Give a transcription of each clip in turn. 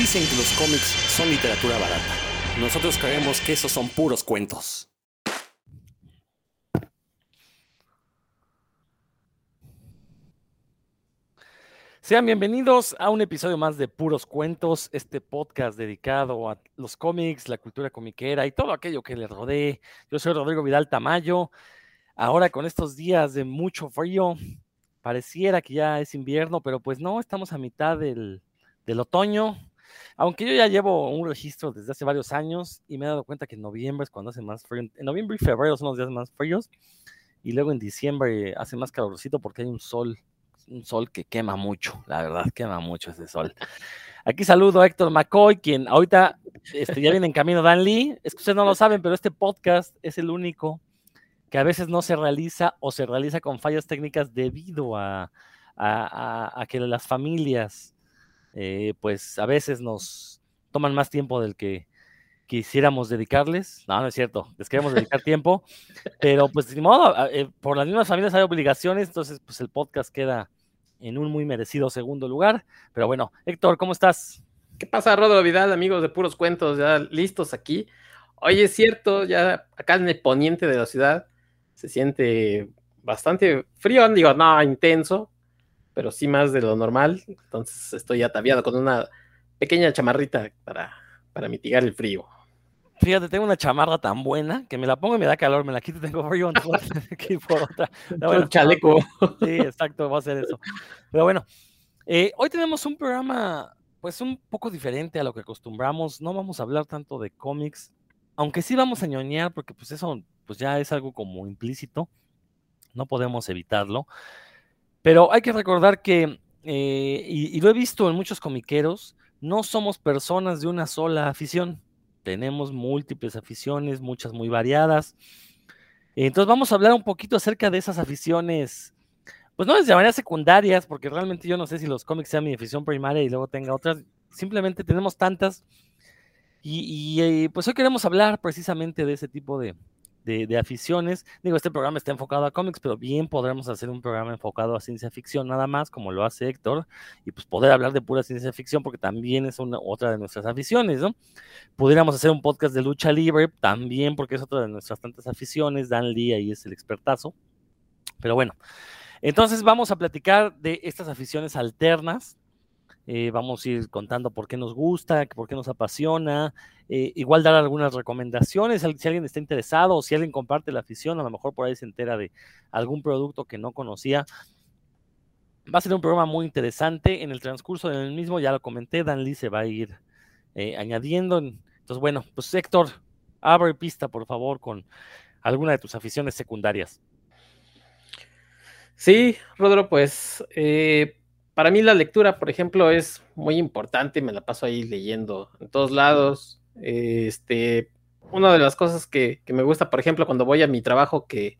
Dicen que los cómics son literatura barata. Nosotros creemos que esos son puros cuentos. Sean bienvenidos a un episodio más de Puros Cuentos, este podcast dedicado a los cómics, la cultura comiquera y todo aquello que le rodee. Yo soy Rodrigo Vidal Tamayo. Ahora con estos días de mucho frío, pareciera que ya es invierno, pero pues no, estamos a mitad del otoño. Aunque yo ya llevo un registro desde hace varios años y me he dado cuenta que en noviembre es cuando hace más frío. En noviembre y febrero son los días más fríos y luego en diciembre hace más calorcito porque hay un sol un sol que quema mucho, la verdad, quema mucho ese sol. Aquí saludo a Héctor McCoy, quien ahorita este, ya viene en camino Dan Lee. Es que ustedes no lo saben, pero este podcast es el único que a veces no se realiza o se realiza con fallas técnicas debido a, que las familias, eh, pues a veces nos toman más tiempo del que quisiéramos dedicarles. No, no es cierto, les queremos dedicar tiempo, pero pues de modo, eh, por las mismas familias hay obligaciones, entonces pues el podcast queda en un muy merecido segundo lugar. Pero bueno, Héctor, ¿cómo estás? ¿Qué pasa, Rodro Vidal, amigos de Puros Cuentos? Ya listos aquí. Oye, es cierto, ya acá en el poniente de la ciudad se siente bastante frío, digo, no intenso, pero sí más de lo normal. Entonces estoy ataviado con una pequeña chamarrita para, para mitigar el frío. Fíjate, tengo una chamarra tan buena que me la pongo y me da calor, me la quito y tengo frío, aquí por otra. chaleco. Sí, exacto, va a ser eso. Pero bueno, eh, hoy tenemos un programa pues un poco diferente a lo que acostumbramos. No vamos a hablar tanto de cómics, aunque sí vamos a ñoñar porque pues eso pues ya es algo como implícito, no podemos evitarlo. Pero hay que recordar que, eh, y lo he visto en muchos comiqueros, no somos personas de una sola afición tenemos múltiples aficiones, muchas muy variadas. Entonces vamos a hablar un poquito acerca de esas aficiones, pues no les llamaría secundarias, porque realmente yo no sé si los cómics sean mi afición primaria y luego tenga otras, simplemente tenemos tantas. Y, y eh, pues hoy queremos hablar precisamente de ese tipo de, de, aficiones. Digo, este programa está enfocado a cómics, pero bien podremos hacer un programa enfocado a ciencia ficción nada más, como lo hace Héctor, y pues poder hablar de pura ciencia ficción, porque también es una, otra de nuestras aficiones, ¿no? Pudiéramos hacer un podcast de lucha libre, también porque es otra de nuestras tantas aficiones. Dan Lee ahí es el expertazo. Pero bueno, entonces vamos a platicar de estas aficiones alternas eh, vamos a ir contando por qué nos gusta, por qué nos apasiona, eh, igual dar algunas recomendaciones, si alguien está interesado o si alguien comparte la afición, a lo mejor por ahí se entera de algún producto que no conocía. Va a ser un programa muy interesante. En el transcurso del mismo, ya lo comenté, Dan Lee se va a ir eh, añadiendo. Entonces, bueno, pues Héctor, abre pista, por favor, con alguna de tus aficiones secundarias. Sí, Rodro, pues para mí la lectura, por ejemplo, es muy importante, me la paso ahí leyendo en todos lados. Este, una de las cosas que, me gusta, por ejemplo, cuando voy a mi trabajo, que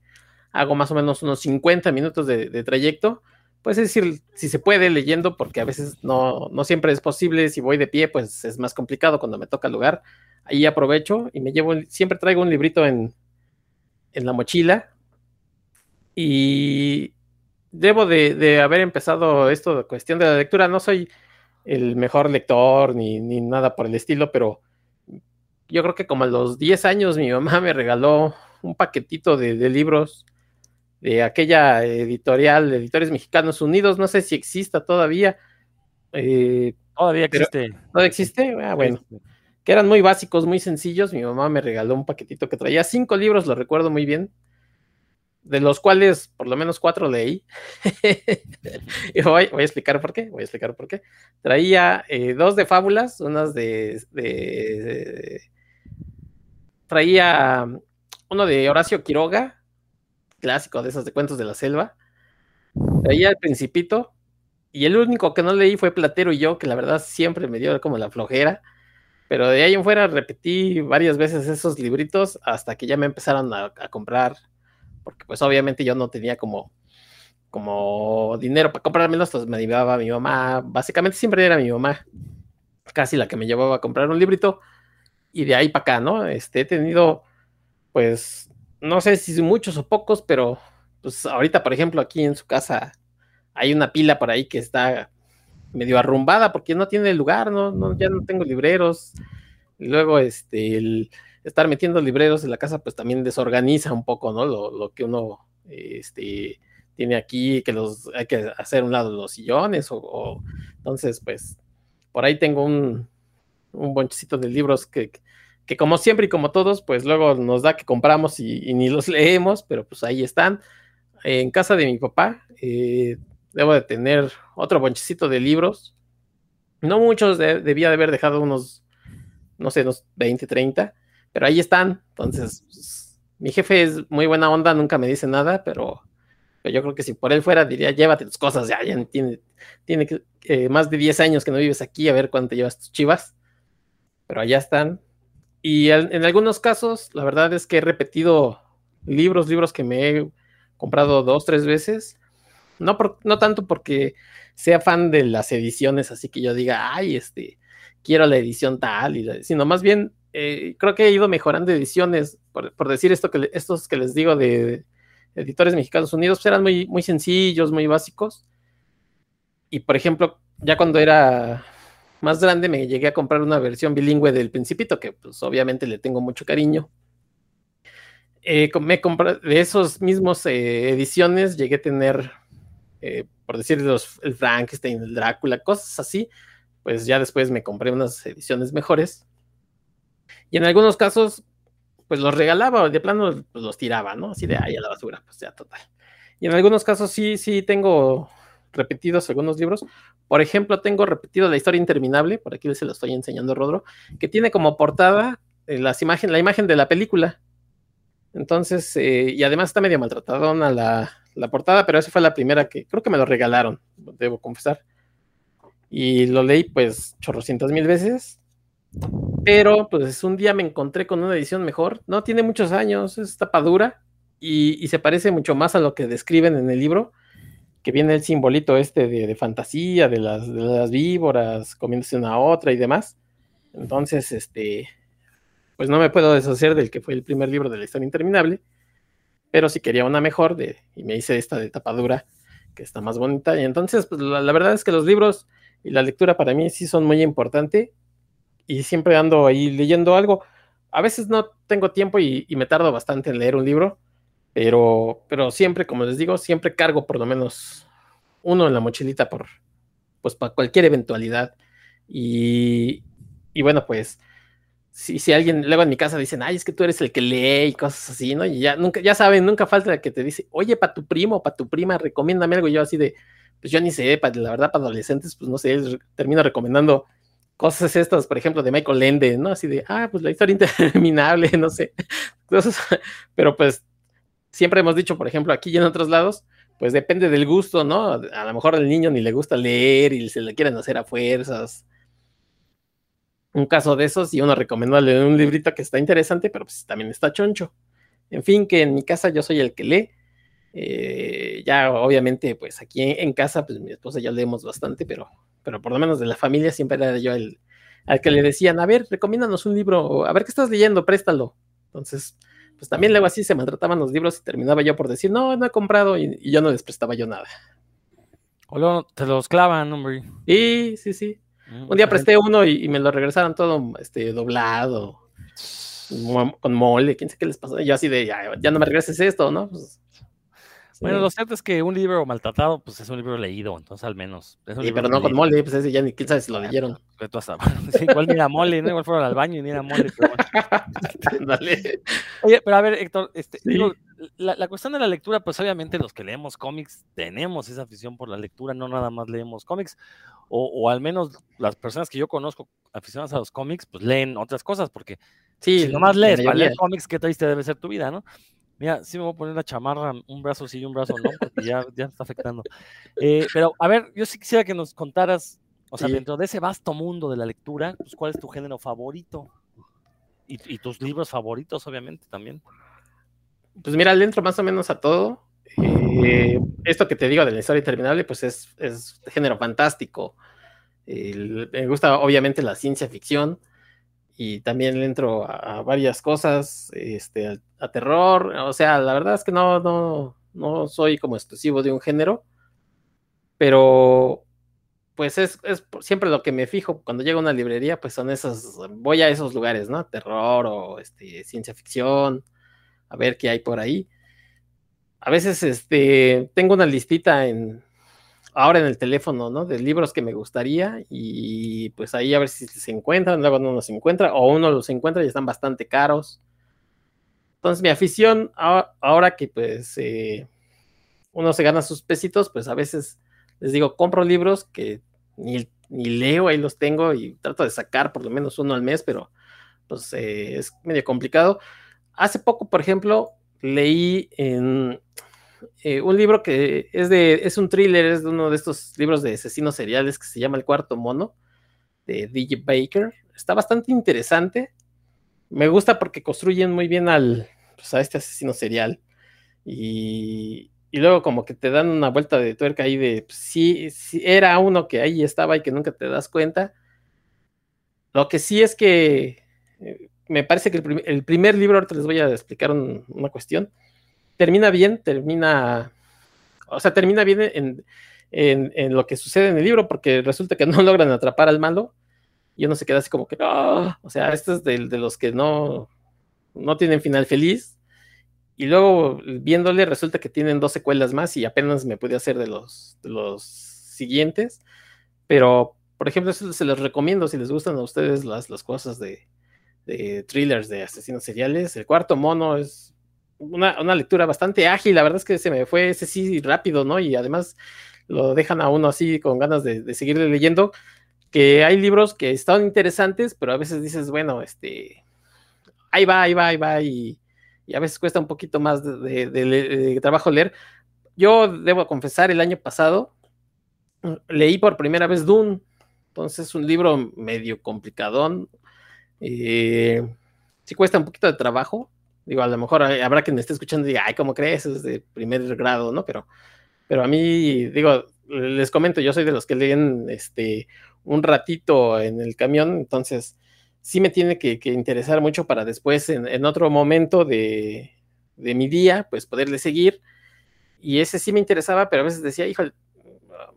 hago más o menos unos 50 minutos de, trayecto, pues es decir, si se puede leyendo, porque a veces no, no, siempre es posible, si voy de pie, pues es más complicado cuando me toca el lugar. Ahí aprovecho y me llevo, siempre traigo un librito en, en la mochila. Y debo de, haber empezado esto de cuestión de la lectura. No soy el mejor lector ni, nada por el estilo, pero yo creo que como a los 10 años mi mamá me regaló un paquetito de, libros de aquella editorial, Editores Mexicanos Unidos. No sé si exista todavía. Eh, todavía existe. ¿Todavía existe? Ah, bueno. Que eran muy básicos, muy sencillos. Mi mamá me regaló un paquetito que traía cinco libros, lo recuerdo muy bien de los cuales por lo menos cuatro leí. y voy, a explicar por qué, voy a explicar por qué. Traía eh, dos de fábulas, unas de, Traía uno de Horacio Quiroga, clásico de esos de cuentos de la selva. Traía el Principito, y el único que no leí fue Platero y yo, que la verdad siempre me dio como la flojera. Pero de ahí en fuera repetí varias veces esos libritos hasta que ya me empezaron a comprar porque pues obviamente yo no tenía como, como dinero para comprármelos, pues me llevaba mi mamá, básicamente siempre era mi mamá, casi la que me llevaba a comprar un librito, y de ahí para acá, ¿no? Este, he tenido, pues, no sé si muchos o pocos, pero pues ahorita, por ejemplo, aquí en su casa hay una pila por ahí que está medio arrumbada porque no tiene lugar, no, ya no tengo libreros. Luego, este, el estar metiendo libreros en la casa, pues también desorganiza un poco, ¿no? Lo, que uno, este, tiene aquí, que los hay que hacer un lado los sillones, o, entonces, pues, por ahí tengo un, un bonchecito de libros que, que como siempre y como todos, pues luego nos da que compramos y, ni los leemos, pero pues ahí están. En casa de mi papá, eh, debo de tener otro bonchecito de libros. No muchos, debía de haber dejado unos, no sé, unos 20, 30, pero ahí están. Entonces, mi jefe es muy buena onda, nunca me dice nada, pero, yo creo que si por él fuera, diría, llévate tus cosas, ya, ya tiene, tiene eh, más de 10 años que no vives aquí, a ver cuánto llevas tus chivas. Pero allá están. Y en algunos casos, la verdad es que he repetido libros, libros que me he comprado dos, tres veces no, no tanto porque sea fan de las ediciones, así que yo diga, ay, este, quiero la edición tal, y sino más bien eh, creo que he ido mejorando ediciones, por, decir esto que estos que les digo de, editores mexicanos unidos, pues eran muy, muy sencillos, muy básicos. Y por ejemplo, ya cuando era más grande me llegué a comprar una versión bilingüe del Principito, que pues obviamente le tengo mucho cariño. Eh, me compré de esos mismos eh, ediciones, llegué a tener por decir los, el Frankenstein, el Drácula, cosas así, pues ya después me compré unas ediciones mejores. Y en algunos casos, pues los regalaba o de plano pues los tiraba, ¿no? Así de ahí a la basura, pues ya total. Y en algunos casos sí, sí tengo repetidos algunos libros. Por ejemplo, tengo repetido La historia interminable, por aquí se lo estoy enseñando a Rodro, que tiene como portada eh, las imagen, la imagen de la película. Entonces, eh, y además está medio maltratadona la, la portada, pero esa fue la primera que creo que me lo regalaron, debo confesar. Y lo leí pues chorrocientas mil veces. Pero pues un día me encontré con una edición mejor. No tiene muchos años, es tapadura y, y se parece mucho más a lo que describen en el libro, que viene el simbolito este de, fantasía, de las, de las víboras comiéndose una a otra y demás. Entonces, este, pues no me puedo deshacer del que fue el primer libro de la historia interminable pero si quería una mejor, de, y me hice esta de tapadura, que está más bonita. Y entonces, pues la, verdad es que los libros y la lectura para mí sí son muy importante, y siempre ando ahí leyendo algo. A veces no tengo tiempo y, me tardo bastante en leer un libro, pero, pero siempre, como les digo, siempre cargo por lo menos uno en la mochilita por, pues para cualquier eventualidad. Y, y bueno, pues si, si alguien luego en mi casa dicen, ay, es que tú eres el que lee y cosas así, ¿no? Y ya nunca, ya saben, nunca falta el que te dice, oye, para tu primo, para tu prima, recomiéndame algo. Y yo así de, pues yo ni sé, para, la verdad, para adolescentes, pues no sé, termino recomendando cosas estas, por ejemplo, de Michael Ende, ¿no? Así de, ah, pues la historia interminable, no sé. Cosas, pero pues siempre hemos dicho, por ejemplo, aquí y en otros lados, pues depende del gusto, ¿no? A lo mejor al niño ni le gusta leer y se le quieren hacer a fuerzas un caso de esos y uno recomendó leer un librito que está interesante, pero pues también está choncho. En fin, que en mi casa yo soy el que lee. Eh, ya obviamente, pues aquí en, casa, pues mi esposa ya leemos bastante, pero, pero por lo menos de la familia siempre era yo el al que le decían, a ver, recomiéndanos un libro, a ver qué estás leyendo, préstalo. Entonces, pues también luego así se maltrataban los libros y terminaba yo por decir, no, no he comprado y, yo no les prestaba yo nada. O luego te los clavan, hombre. Sí, sí, sí. Un día presté uno y, me lo regresaron todo este, doblado, con mole, quién sé qué les pasó. Y yo así de, ya, no me regreses esto, ¿no? Pues, bueno, lo cierto es que un libro maltratado, pues es un libro leído, entonces al menos. sí, pero no con mole, pues ese ya ni quién sabe si lo leyeron. igual ni era mole, ¿no? Igual fueron al baño y ni era mole, pero Dale. Oye, pero a ver, Héctor, este, la, la, cuestión de la lectura, pues obviamente los que leemos cómics tenemos esa afición por la lectura, no nada más leemos cómics o, al menos las personas que yo conozco aficionadas a los cómics, pues leen otras cosas, porque sí, si nomás lees para leer cómics, qué triste debe ser tu vida, ¿no? Mira, sí me voy a poner la chamarra, un brazo sí y un brazo no, porque ya, ya está afectando. Eh, pero, a ver, yo sí quisiera que nos contaras, o sea, dentro de ese vasto mundo de la lectura, pues, ¿cuál es tu género favorito? Y, tus libros favoritos, obviamente, también. Pues mira, le entro más o menos a todo. Eh, esto que te digo de la historia interminable, pues es, es género fantástico. me gusta obviamente la ciencia ficción y también le entro a, varias cosas, este, a, terror, o sea, la verdad es que no, no, no soy como exclusivo de un género, pero pues es, es, siempre lo que me fijo cuando llego a una librería, pues son esos, voy a esos lugares, ¿no? Terror o este, ciencia ficción, a ver qué hay por ahí. A veces este, tengo una listita en, ahora en el teléfono, ¿no? De libros que me gustaría y pues ahí a ver si se encuentran, luego no los encuentra o uno los encuentra y están bastante caros. Entonces mi afición, ahora que pues eh, uno se gana sus pesitos, pues a veces les digo, compro libros que ni, leo, ahí los tengo y trato de sacar por lo menos uno al mes, pero pues eh, es medio complicado. Hace poco, por ejemplo, leí en eh, un libro que es de, es un thriller, es uno de estos libros de asesinos seriales que se llama El Cuarto Mono, de DJ Baker. Está bastante interesante. Me gusta porque construyen muy bien al, pues, a este asesino serial. Y, y luego como que te dan una vuelta de tuerca ahí de pues, sí, era uno que ahí estaba y que nunca te das cuenta. Lo que sí es que eh, me parece que el, primer libro, ahorita les voy a explicar una cuestión, termina bien, termina, o sea, termina bien en, en, lo que sucede en el libro, porque resulta que no logran atrapar al malo, y uno se queda así como que, oh", o sea, este es de, los que no, no tienen final feliz, y luego viéndole resulta que tienen dos secuelas más y apenas me pude hacer de los, los siguientes. Pero, por ejemplo, se los recomiendo si les gustan a ustedes las, las cosas de, de thrillers de asesinos seriales. El cuarto mono es una, una, lectura bastante ágil. La verdad es que se me fue ese sí rápido, ¿no? Y además lo dejan a uno así con ganas de, de seguir leyendo. Que hay libros que están interesantes, pero a veces dices, bueno, este, ahí va, ahí va, ahí va, y a veces cuesta un poquito más de, trabajo leer. Yo debo confesar, el año pasado leí por primera vez Dune, entonces es un libro medio complicadón. Eh, sí cuesta un poquito de trabajo. Digo, a lo mejor habrá quien me esté escuchando y diga, ay, ¿cómo crees? Es de primer grado, ¿no? Pero, pero a mí, digo, les comento, yo soy de los que leen este, un ratito en el camión, entonces sí me tiene que, interesar mucho para después, en, otro momento de, mi día, pues poderle seguir. Y ese sí me interesaba, pero a veces decía, hijo,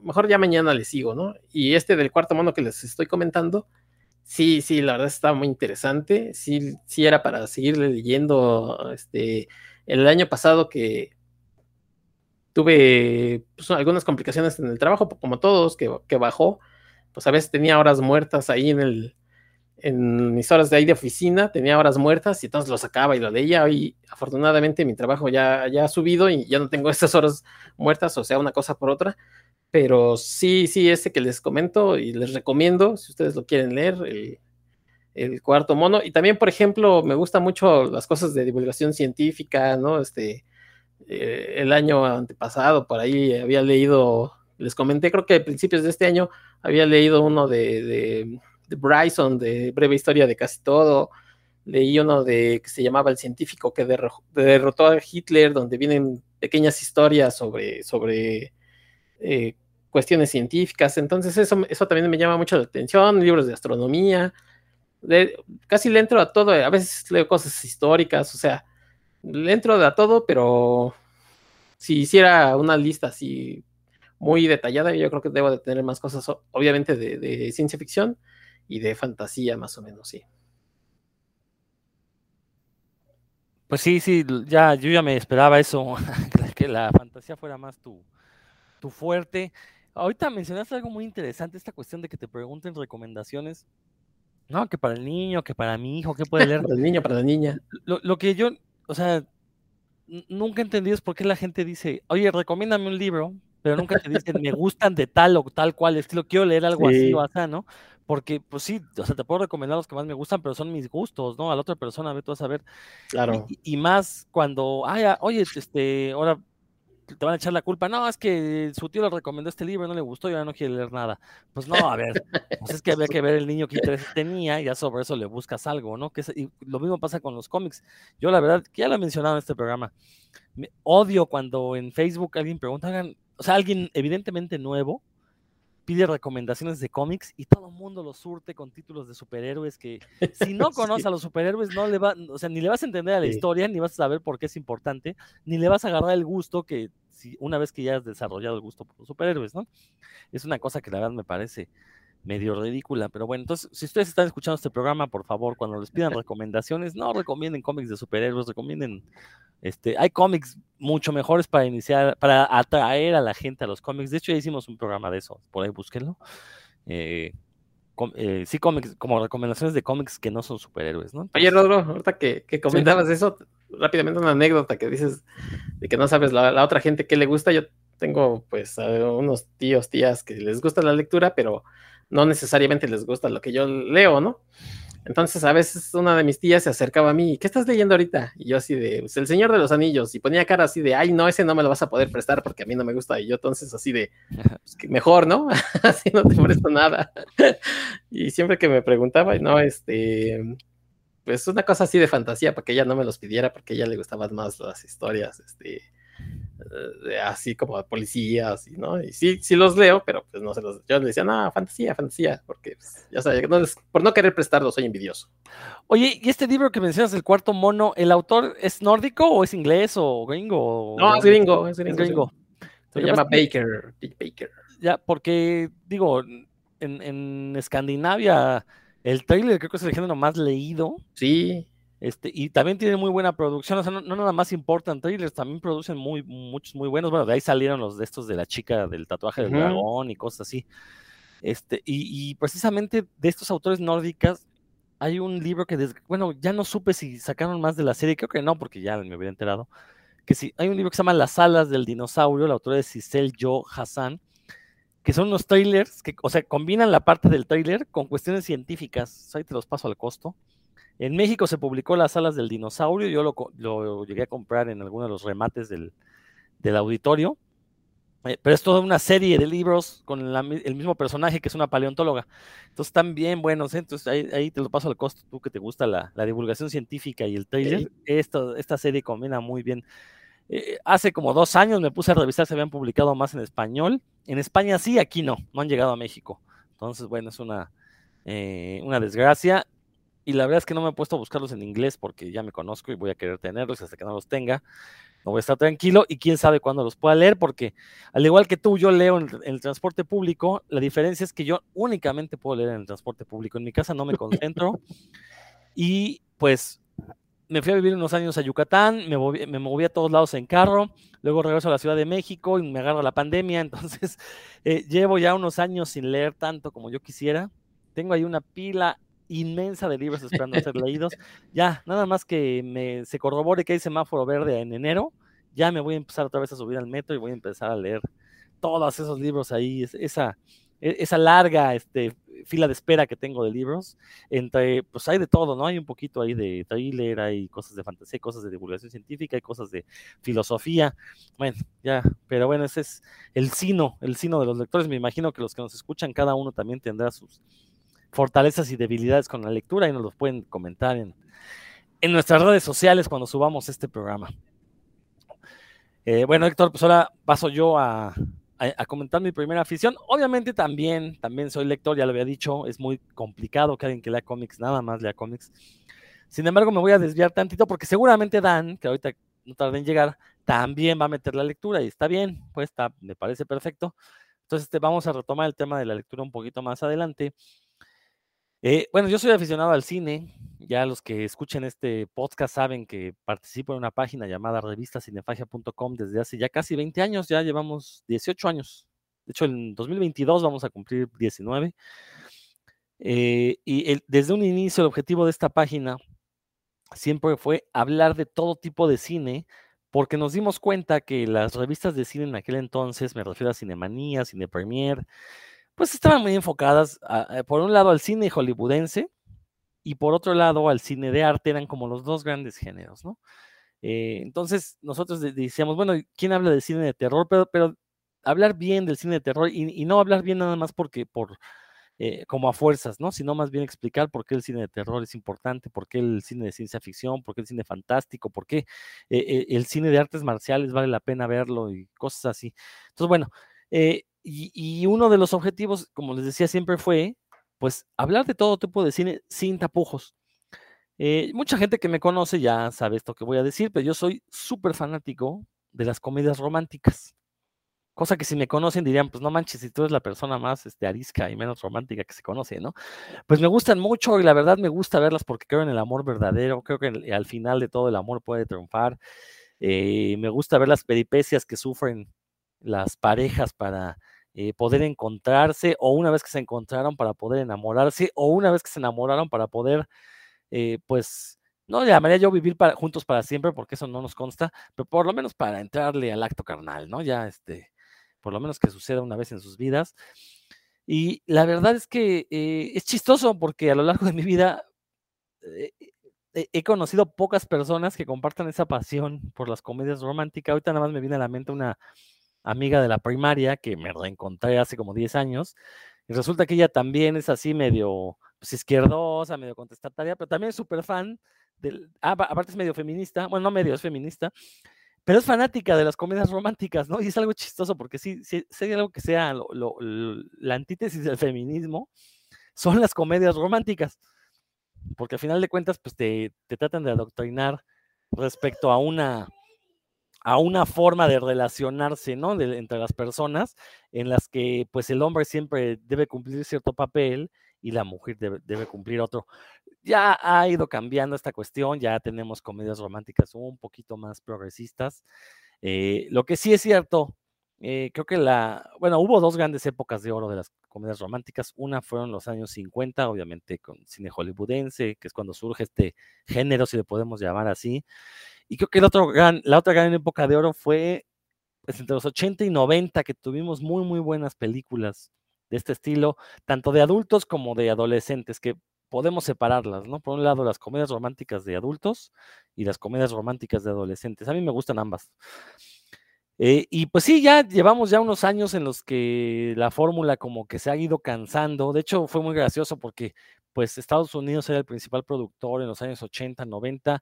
mejor ya mañana le sigo, ¿no? Y este del cuarto mono que les estoy comentando, sí, sí, la verdad estaba muy interesante. Sí, sí era para seguirle leyendo. Este, el año pasado que tuve pues, algunas complicaciones en el trabajo, como todos, que, que bajó, pues a veces tenía horas muertas ahí en el, en mis horas de ahí de oficina, tenía horas muertas y entonces lo sacaba y lo leía y afortunadamente mi trabajo ya, ya ha subido y ya no tengo esas horas muertas, o sea, una cosa por otra, pero sí, sí, ese que les comento y les recomiendo, si ustedes lo quieren leer, el, cuarto mono, y también, por ejemplo, me gustan mucho las cosas de divulgación científica, ¿no? Este, eh, el año antepasado, por ahí había leído, les comenté, creo que a principios de este año había leído uno de de Bryson, de Breve Historia de Casi Todo. Leí uno de que se llamaba El científico que derrotó a Hitler, donde vienen pequeñas historias sobre, sobre eh, cuestiones científicas. Entonces, eso, eso también me llama mucho la atención. Libros de astronomía. casi le entro a todo. A veces leo cosas históricas, o sea, le entro a todo, pero si hiciera una lista así muy detallada, yo creo que debo de tener más cosas, obviamente, de ciencia ficción y de fantasía más o menos, sí. Pues sí, sí, ya, yo ya me esperaba eso, que la fantasía fuera más tu, tu fuerte. Ahorita mencionaste algo muy interesante, esta cuestión de que te pregunten recomendaciones. No, que para el niño, que para mi hijo, ¿qué puede leer? para el niño, para la niña. Lo, lo que yo, o sea, nunca he entendido es por qué la gente dice, oye, recomiéndame un libro, pero nunca te dicen, me gustan de tal o tal cual estilo, quiero leer algo así o así, ¿no? Porque, pues sí, o sea, te puedo recomendar los que más me gustan, pero son mis gustos, ¿no? A la otra persona, ve, tú vas a ver. Claro. Y, más cuando, ay, ah, oye, este, ahora te van a echar la culpa. No, es que su tío le recomendó este libro, no le gustó y ahora no quiere leer nada. Pues no, a ver, pues es que había que ver el niño que interés tenía y ya sobre eso le buscas algo, ¿no? Que y lo mismo pasa con los cómics. Yo, la verdad, que ya lo he mencionado en este programa, me odio cuando en Facebook alguien pregunta, o sea, alguien evidentemente nuevo pide recomendaciones de cómics y todo el mundo lo surte con títulos de superhéroes que si no conoces a los superhéroes no le va, o sea, ni le vas a entender a la historia, ni vas a saber por qué es importante, ni le vas a agarrar el gusto que si una vez que ya has desarrollado el gusto por los superhéroes, ¿no? Es una cosa que la verdad me parece medio ridícula, pero bueno, entonces, si ustedes están escuchando este programa, por favor, cuando les pidan recomendaciones, no recomienden cómics de superhéroes, recomienden, este, hay cómics mucho mejores para iniciar, para atraer a la gente a los cómics. De hecho, ya hicimos un programa de eso, por ahí búsquenlo. Eh, eh, sí, cómics, como recomendaciones de cómics que no son superhéroes, ¿no? Oye, Rodro, ahorita que, comentabas eso, rápidamente una anécdota que dices de que no sabes la, la otra gente que le gusta. Yo tengo, pues, unos tíos, tías que les gusta la lectura, pero no necesariamente les gusta lo que yo leo, ¿no? Entonces a veces una de mis tías se acercaba a mí, ¿qué estás leyendo ahorita? Y yo así de, pues El Señor de los Anillos, y ponía cara así de, ay, no, ese no me lo vas a poder prestar porque a mí no me gusta, y yo entonces así de, pues que mejor, ¿no? así no te presto nada. y siempre que me preguntaba, no, este, pues una cosa así de fantasía, para que ella no me los pidiera, porque a ella le gustaban más las historias, este, así como de policías, y, ¿no? Y sí, sí los leo, pero pues no se los. Yo le decía, no, fantasía, fantasía, porque pues, ya sabes, por no querer prestarlo soy envidioso. Oye, ¿y este libro que mencionas, El cuarto mono, el autor es nórdico o es inglés o gringo? no, es gringo, es gringo. Se llama Baker, Baker. Ya, porque digo, en, en Escandinavia el trailer creo que es el género más leído. Sí. Este, y también tiene muy buena producción, o sea, no, nada más importan trailers, también producen muy, muchos muy buenos. Bueno, de ahí salieron los de estos de la chica del tatuaje del dragón y cosas así. Este, y, precisamente de estos autores nórdicas, hay un libro que, bueno, ya no supe si sacaron más de la serie, creo que no, porque ya me hubiera enterado. Que sí, hay un libro que se llama Las alas del dinosaurio, la autora es Cicel Jo Hassan, que son unos trailers que, o sea, combinan la parte del trailer con cuestiones científicas. Ahí te los paso al costo. En México se publicó Las alas del dinosaurio, yo lo, llegué a comprar en alguno de los remates del, auditorio, eh, pero es toda una serie de libros con el mismo personaje que es una paleontóloga. Entonces están bien buenos, ¿eh? entonces ahí, te lo paso al costo, tú que te gusta la, divulgación científica y el trailer, esta serie combina muy bien. Eh, hace como dos años me puse a revisar si habían publicado más en español. En España sí, aquí no, no han llegado a México. Entonces, bueno, es una, una desgracia y la verdad es que no me he puesto a buscarlos en inglés porque ya me conozco y voy a querer tenerlos hasta que no los tenga. No voy a estar tranquilo y quién sabe cuándo los pueda leer porque al igual que tú, yo leo en, el transporte público. La diferencia es que yo únicamente puedo leer en el transporte público. En mi casa no me concentro y pues me fui a vivir unos años a Yucatán, me moví, me moví, a todos lados en carro, luego regreso a la Ciudad de México y me agarro la pandemia, entonces eh, llevo ya unos años sin leer tanto como yo quisiera. Tengo ahí una pila inmensa de libros esperando ser leídos. Ya, nada más que me, se corrobore que hay semáforo verde en enero, ya me voy a empezar otra vez a subir al metro y voy a empezar a leer todos esos libros ahí, esa, e, esa larga este, fila de espera que tengo de libros. Entre, pues hay de todo, ¿no? Hay un poquito ahí de thriller, hay cosas de fantasía, cosas de divulgación científica, hay cosas de filosofía. Bueno, ya, pero bueno, ese es el sino, el sino de los lectores. Me imagino que los que nos escuchan, cada uno también tendrá sus, fortalezas y debilidades con la lectura y nos los pueden comentar en, nuestras redes sociales cuando subamos este programa. Eh, bueno, Héctor, pues ahora paso yo a, comentar mi primera afición. Obviamente también, también soy lector, ya lo había dicho, es muy complicado que alguien que lea cómics, nada más lea cómics. Sin embargo, me voy a desviar tantito porque seguramente Dan, que ahorita no tarda en llegar, también va a meter la lectura y está bien, pues está, me parece perfecto. Entonces, este, vamos a retomar el tema de la lectura un poquito más adelante. Eh, bueno, yo soy aficionado al cine. Ya los que escuchen este podcast saben que participo en una página llamada revistacinefagia.com desde hace ya casi 20 años. Ya llevamos 18 años. De hecho, en 2022 vamos a cumplir 19. Eh, y desde un inicio el objetivo de esta página siempre fue hablar de todo tipo de cine, porque nos dimos cuenta que las revistas de cine en aquel entonces, me refiero a Cinemanía, Cine Premier, pues estaban muy enfocadas, por un lado al cine hollywoodense y por otro lado al cine de arte, eran como los dos grandes géneros, ¿no? Eh, entonces nosotros decíamos, bueno, ¿quién habla de cine de terror? Pero, pero hablar bien del cine de terror y, no hablar bien nada más porque, por, eh, como a fuerzas, ¿no? Sino más bien explicar por qué el cine de terror es importante, por qué el cine de ciencia ficción, por qué el cine fantástico, por qué eh, el cine de artes marciales vale la pena verlo y cosas así. Entonces, bueno, y, uno de los objetivos, como les decía, siempre fue, pues, hablar de todo tipo de cine sin tapujos. Eh, mucha gente que me conoce ya sabe esto que voy a decir, pero yo soy súper fanático de las comedias románticas. Cosa que si me conocen dirían, pues no manches, si tú eres la persona más este, arisca y menos romántica que se conoce, ¿no? Pues me gustan mucho y la verdad me gusta verlas porque creo en el amor verdadero, creo que al final de todo el amor puede triunfar. Eh, me gusta ver las peripecias que sufren las parejas para eh, poder encontrarse o una vez que se encontraron para poder enamorarse o una vez que se enamoraron para poder, eh, pues, no llamaría yo vivir para, juntos para siempre porque eso no nos consta, pero por lo menos para entrarle al acto carnal, ¿no? Ya este por lo menos que suceda una vez en sus vidas. Y la verdad es que eh, es chistoso porque a lo largo de mi vida eh, he conocido pocas personas que compartan esa pasión por las comedias románticas. Ahorita nada más me viene a la mente una amiga de la primaria que me reencontré hace como 10 años. Y resulta que ella también es así medio pues, izquierdosa, medio contestataria, pero también es súper fan del... Ah, aparte es medio feminista, bueno, no medio, es feminista pero es fanática de las comedias románticas, ¿no? Y es algo chistoso porque sí, sí, hay algo que sea la antítesis del feminismo, son las comedias románticas, porque al final de cuentas, pues te, tratan de adoctrinar respecto a una, a una forma de relacionarse, ¿no? entre las personas, en las que pues el hombre siempre debe cumplir cierto papel y la mujer debe, cumplir otro. Ya ha ido cambiando esta cuestión, ya tenemos comedias románticas un poquito más progresistas. Eh, lo que sí es cierto, eh, creo que la, bueno, hubo dos grandes épocas de oro de las comedias románticas. Una fueron los años 50, obviamente con cine hollywoodense, que es cuando surge este género, si le podemos llamar así. Y creo que el otro gran, la otra gran época de oro fue pues, entre los 80 y 90, que tuvimos muy, muy buenas películas de este estilo, tanto de adultos como de adolescentes, que podemos separarlas, ¿no? Por un lado, las comedias románticas de adultos y las comedias románticas de adolescentes. A mí me gustan ambas. Eh, y pues sí, ya llevamos ya unos años en los que la fórmula como que se ha ido cansando. De hecho, fue muy gracioso porque pues Estados Unidos era el principal productor en los años 80, 90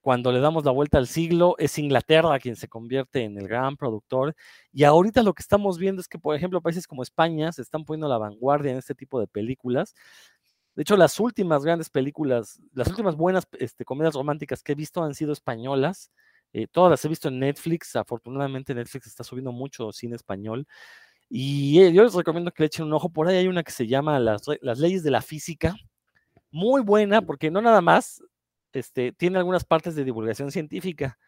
cuando le damos la vuelta al siglo, es Inglaterra quien se convierte en el gran productor. Y ahorita lo que estamos viendo es que, por ejemplo, países como España se están poniendo a la vanguardia en este tipo de películas. De hecho, las últimas grandes películas, las últimas buenas este, comedias románticas que he visto han sido españolas. Eh, todas las he visto en Netflix. Afortunadamente, Netflix está subiendo mucho cine español. Y eh, yo les recomiendo que le echen un ojo. Por ahí hay una que se llama Las, las leyes de la física. Muy buena, porque no nada más este, tiene algunas partes de divulgación científica,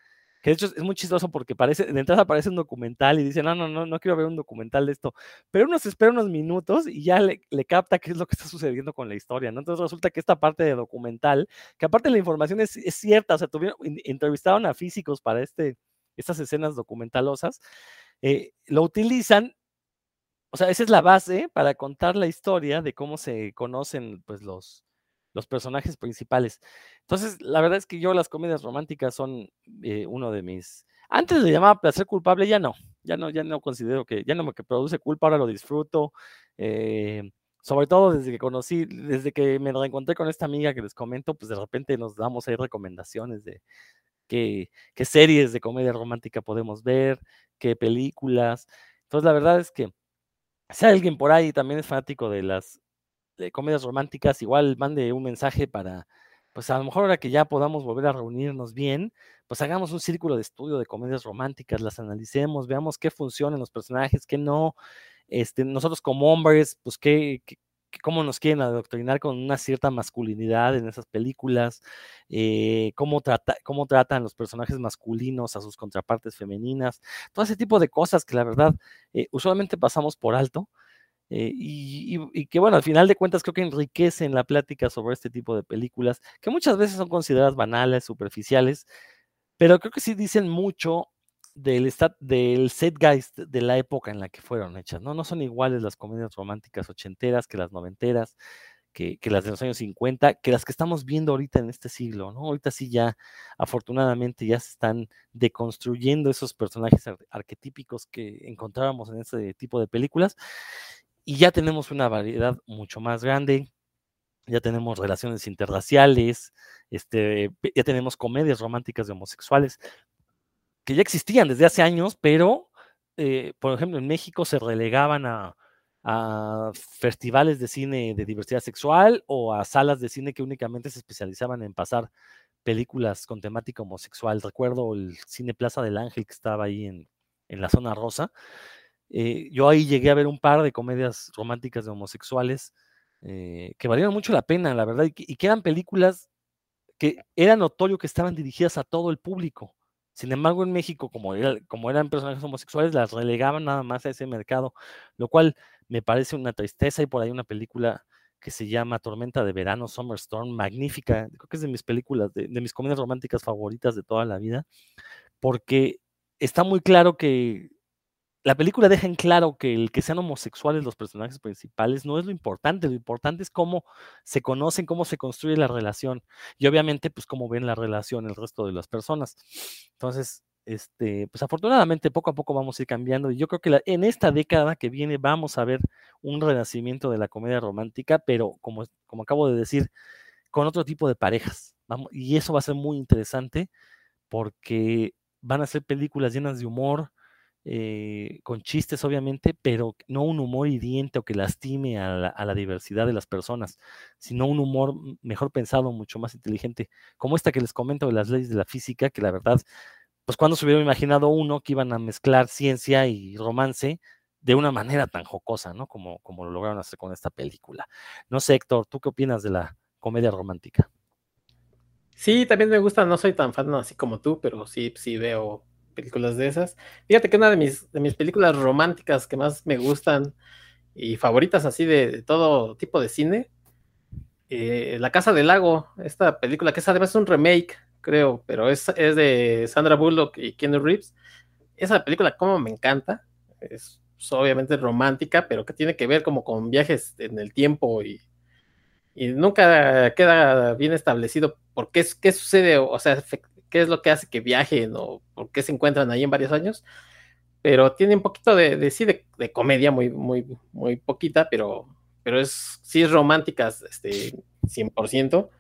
que de hecho es muy chistoso porque parece, de entrada aparece un documental y dice, no, no, no, no quiero ver un documental de esto, pero uno se espera unos minutos y ya le, capta qué es lo que está sucediendo con la historia, ¿no? Entonces resulta que esta parte de documental, que aparte la información es, cierta, o sea, tuvieron, entrevistaron a físicos para este, estas escenas documentalosas, eh, lo utilizan o sea, esa es la base para contar la historia de cómo se conocen pues los, los personajes principales. Entonces, la verdad es que yo las comedias románticas son eh, uno de mis... Antes le llamaba placer culpable, ya no, ya no, ya no considero que, ya no me que produce culpa, ahora lo disfruto. Eh, sobre todo desde que conocí, desde que me reencontré con esta amiga que les comento, pues de repente nos damos ahí recomendaciones de qué, qué series de comedia romántica podemos ver, qué películas. Entonces, la verdad es que si alguien por ahí también es fanático de las de comedias románticas, igual mande un mensaje para, pues a lo mejor ahora que ya podamos volver a reunirnos bien, pues hagamos un círculo de estudio de comedias románticas, las analicemos, veamos qué funcionan los personajes, qué no, este, nosotros como hombres, pues qué, cómo nos quieren adoctrinar con una cierta masculinidad en esas películas, eh, cómo, trata, cómo tratan los personajes masculinos a sus contrapartes femeninas, todo ese tipo de cosas que la verdad eh, usualmente pasamos por alto eh, y, que bueno, al final de cuentas creo que enriquecen la plática sobre este tipo de películas, que muchas veces son consideradas banales, superficiales, pero creo que sí dicen mucho del, del setgeist de la época en la que fueron hechas, ¿no? No son iguales las comedias románticas ochenteras que las noventeras, que, que, las de los años 50, que las que estamos viendo ahorita en este siglo, ¿no? Ahorita sí ya, afortunadamente, ya se están deconstruyendo esos personajes arquetípicos que encontrábamos en ese tipo de películas y ya tenemos una variedad mucho más grande, ya tenemos relaciones interraciales, este, ya tenemos comedias románticas de homosexuales, que ya existían desde hace años, pero, eh, por ejemplo, en México se relegaban a, a festivales de cine de diversidad sexual o a salas de cine que únicamente se especializaban en pasar películas con temática homosexual. Recuerdo el Cine Plaza del Ángel que estaba ahí en, en la zona rosa. Eh, yo ahí llegué a ver un par de comedias románticas de homosexuales eh, que valieron mucho la pena, la verdad, y que, eran películas que era notorio que estaban dirigidas a todo el público. Sin embargo, en México, como, como eran personajes homosexuales, las relegaban nada más a ese mercado, lo cual me parece una tristeza. Y por ahí una película que se llama Tormenta de Verano, Summer Storm, magnífica. Creo que es de mis películas, de, mis comedias románticas favoritas de toda la vida, porque está muy claro que la película deja en claro que el que sean homosexuales los personajes principales no es lo importante, lo importante es cómo se conocen, cómo se construye la relación y obviamente pues cómo ven la relación el resto de las personas. Entonces, este, pues afortunadamente poco a poco vamos a ir cambiando y yo creo que en esta década que viene vamos a ver un renacimiento de la comedia romántica, pero como, como acabo de decir, con otro tipo de parejas. Y eso va a ser muy interesante porque van a ser películas llenas de humor, eh, con chistes obviamente, pero no un humor hiriente o que lastime a la, a la, diversidad de las personas, sino un humor mejor pensado, mucho más inteligente, como esta que les comento de las leyes de la física, que la verdad pues cuando se hubiera imaginado uno que iban a mezclar ciencia y romance de una manera tan jocosa, ¿no? Como, como lo lograron hacer con esta película. No sé, Héctor, ¿tú qué opinas de la comedia romántica? Sí, también me gusta, no soy tan fan así como tú, pero sí, sí veo películas de esas. Fíjate que una de mis, de mis películas románticas que más me gustan y favoritas así de, todo tipo de cine, eh, La Casa del Lago, esta película que es además un remake creo, pero es, es de Sandra Bullock y Keanu Reeves. Esa película como me encanta, es obviamente romántica, pero que tiene que ver como con viajes en el tiempo y, y nunca queda bien establecido por qué, qué sucede, o sea, qué es lo que hace que viajen o por qué se encuentran ahí en varios años. Pero tiene un poquito de, de de, comedia, muy, muy, muy poquita, pero, pero es, sí es romántica, este, 100%.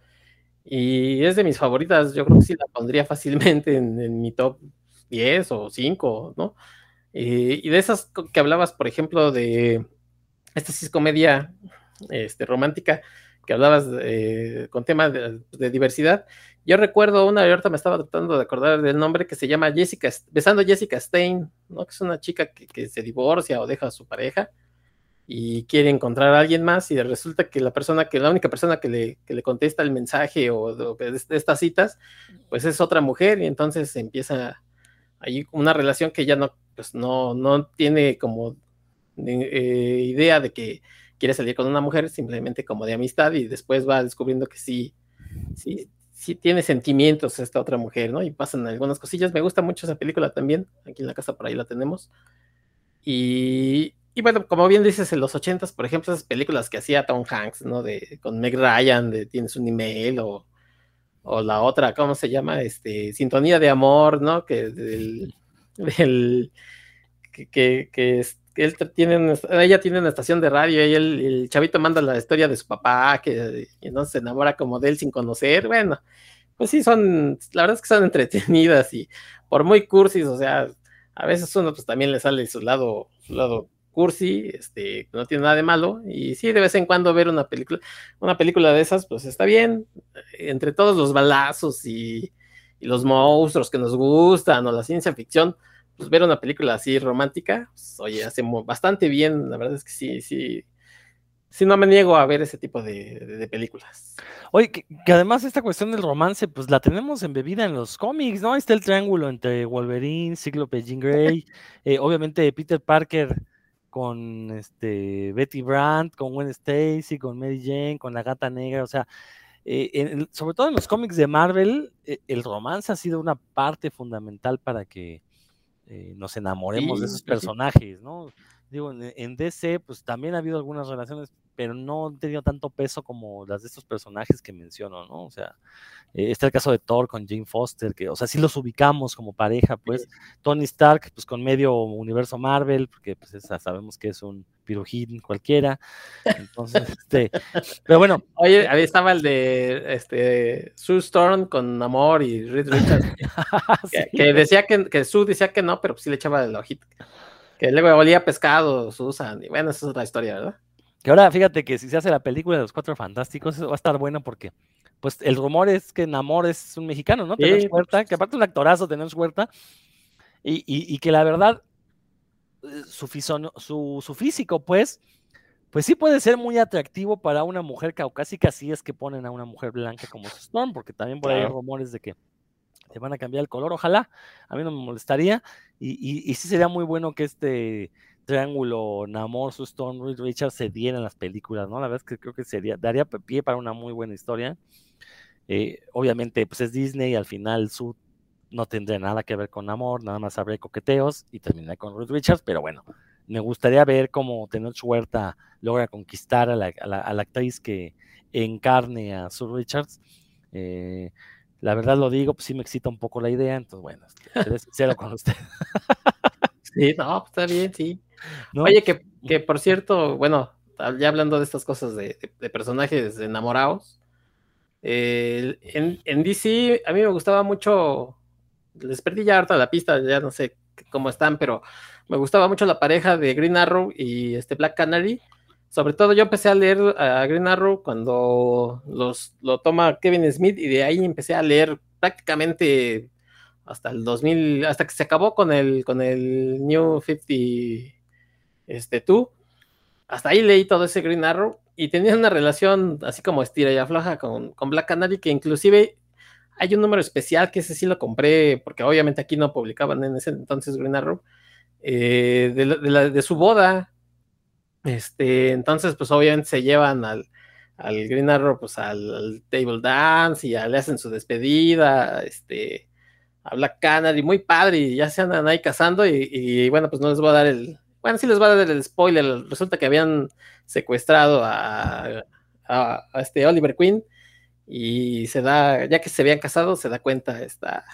Y es de mis favoritas, yo creo que sí la pondría fácilmente en, mi top 10 o 5, ¿no? y de esas que hablabas, por ejemplo, de esta sí es comedia este, romántica, que hablabas con temas de, diversidad. Yo recuerdo una, ahorita me estaba tratando de acordar del nombre, que se llama Jessica, Besando Jessica Stein, ¿no? Que es una chica que, que se divorcia o deja a su pareja y quiere encontrar a alguien más y resulta que la persona que la única persona que le, que le contesta el mensaje o de, estas citas pues es otra mujer y entonces empieza ahí una relación que ya no pues no no tiene como eh, idea de que quiere salir con una mujer simplemente como de amistad y después va descubriendo que sí sí sí tiene sentimientos esta otra mujer no y pasan algunas cosillas me gusta mucho esa película también aquí en la casa por ahí la tenemos y y bueno, como bien dices, en los ochentas, por ejemplo, esas películas que hacía Tom Hanks, ¿no? De, con Meg Ryan, de Tienes un email, o, o la otra, ¿cómo se llama? Este, Sintonía de Amor, ¿no? Que del, que, que, que, él ella tiene una estación de radio y el chavito manda la historia de su papá, que y no se enamora como de él sin conocer, bueno, pues sí, son, la verdad es que son entretenidas y por muy cursis, o sea, a veces uno pues también le sale su lado, su lado cursi, este, no tiene nada de malo, y sí, de vez en cuando ver una película, una película de esas, pues está bien, entre todos los balazos y, los monstruos que nos gustan, o la ciencia ficción, pues ver una película así romántica, pues, oye, hace bastante bien, la verdad es que sí, sí, sí no me niego a ver ese tipo de, películas. Oye, que, además esta cuestión del romance, pues la tenemos embebida en los cómics, ¿no? Ahí está el triángulo entre Wolverine, Cíclope, Jean Grey, eh, obviamente Peter Parker con este Betty Brandt, con Gwen Stacy, con Mary Jane, con la gata negra, o sea, eh, sobre todo en los cómics de Marvel, eh, el romance ha sido una parte fundamental para que eh, nos enamoremos de esos personajes, ¿no? Digo, en, en, DC, pues también ha habido algunas relaciones pero no han tenido tanto peso como las de estos personajes que menciono, ¿no? O sea, eh, está el caso de Thor con Jane Foster, que, o sea, sí los ubicamos como pareja, pues, Tony Stark, pues con medio universo Marvel, porque pues esa, sabemos que es un pirujín cualquiera, entonces, este, pero bueno. Oye, ahí estaba el de, este, Sue Storm con Amor y Reed Richards, que, decía que, que Sue decía que no, pero pues sí le echaba el ojito, que luego olía pescado, Susan, y bueno, esa es otra historia, ¿verdad? Que ahora fíjate que si se hace la película de los Cuatro Fantásticos, eso va a estar bueno porque pues el rumor es que Namor es un mexicano, ¿no? Tenoch Huerta, que aparte es un actorazo, Tenoch Huerta, y, y, que la verdad, eh, su, su, su, físico, pues, pues sí puede ser muy atractivo para una mujer caucásica, si es que ponen a una mujer blanca como Storm, porque también por ahí hay rumores de que te van a cambiar el color, ojalá, a mí no me molestaría, y, y, sí sería muy bueno que este triángulo Namor, Storm, Reed Richards se diera las películas, ¿no? La verdad es que creo que sería, daría pie para una muy buena historia. Eh, obviamente, pues es Disney, al final su no tendría nada que ver con amor, nada más habrá coqueteos y terminará con Ruth Richards, pero bueno, me gustaría ver cómo Tenoch Huerta logra conquistar a la, actriz que encarne a Sue Richards. Eh, la verdad lo digo, pues sí me excita un poco la idea, entonces bueno, seré sincero con usted. Sí, no, está bien, sí. Oye, que, por cierto, bueno, ya hablando de estas cosas de, personajes enamorados, en, en, DC a mí me gustaba mucho les perdí ya harta la pista, ya no sé cómo están, pero me gustaba mucho la pareja de Green Arrow y este Black Canary. Sobre todo yo empecé a leer a Green Arrow cuando los, lo toma Kevin Smith y de ahí empecé a leer prácticamente hasta el 2000, hasta que se acabó con el, con el New 50, este, tú. Hasta ahí leí todo ese Green Arrow y tenía una relación así como estira y afloja con, con Black Canary que inclusive hay un número especial que ese sí lo compré, porque obviamente aquí no publicaban en ese entonces Green Arrow, eh, de, su boda. Este, entonces, pues obviamente se llevan al, al Green Arrow, pues al, table dance y le hacen su despedida, este, a Black Canary, muy padre, y ya se andan ahí casando, y, bueno, pues no les voy a dar el, bueno, sí les voy a dar el spoiler, resulta que habían secuestrado a, este Oliver Queen, y se da, ya que se habían casado, se da cuenta esta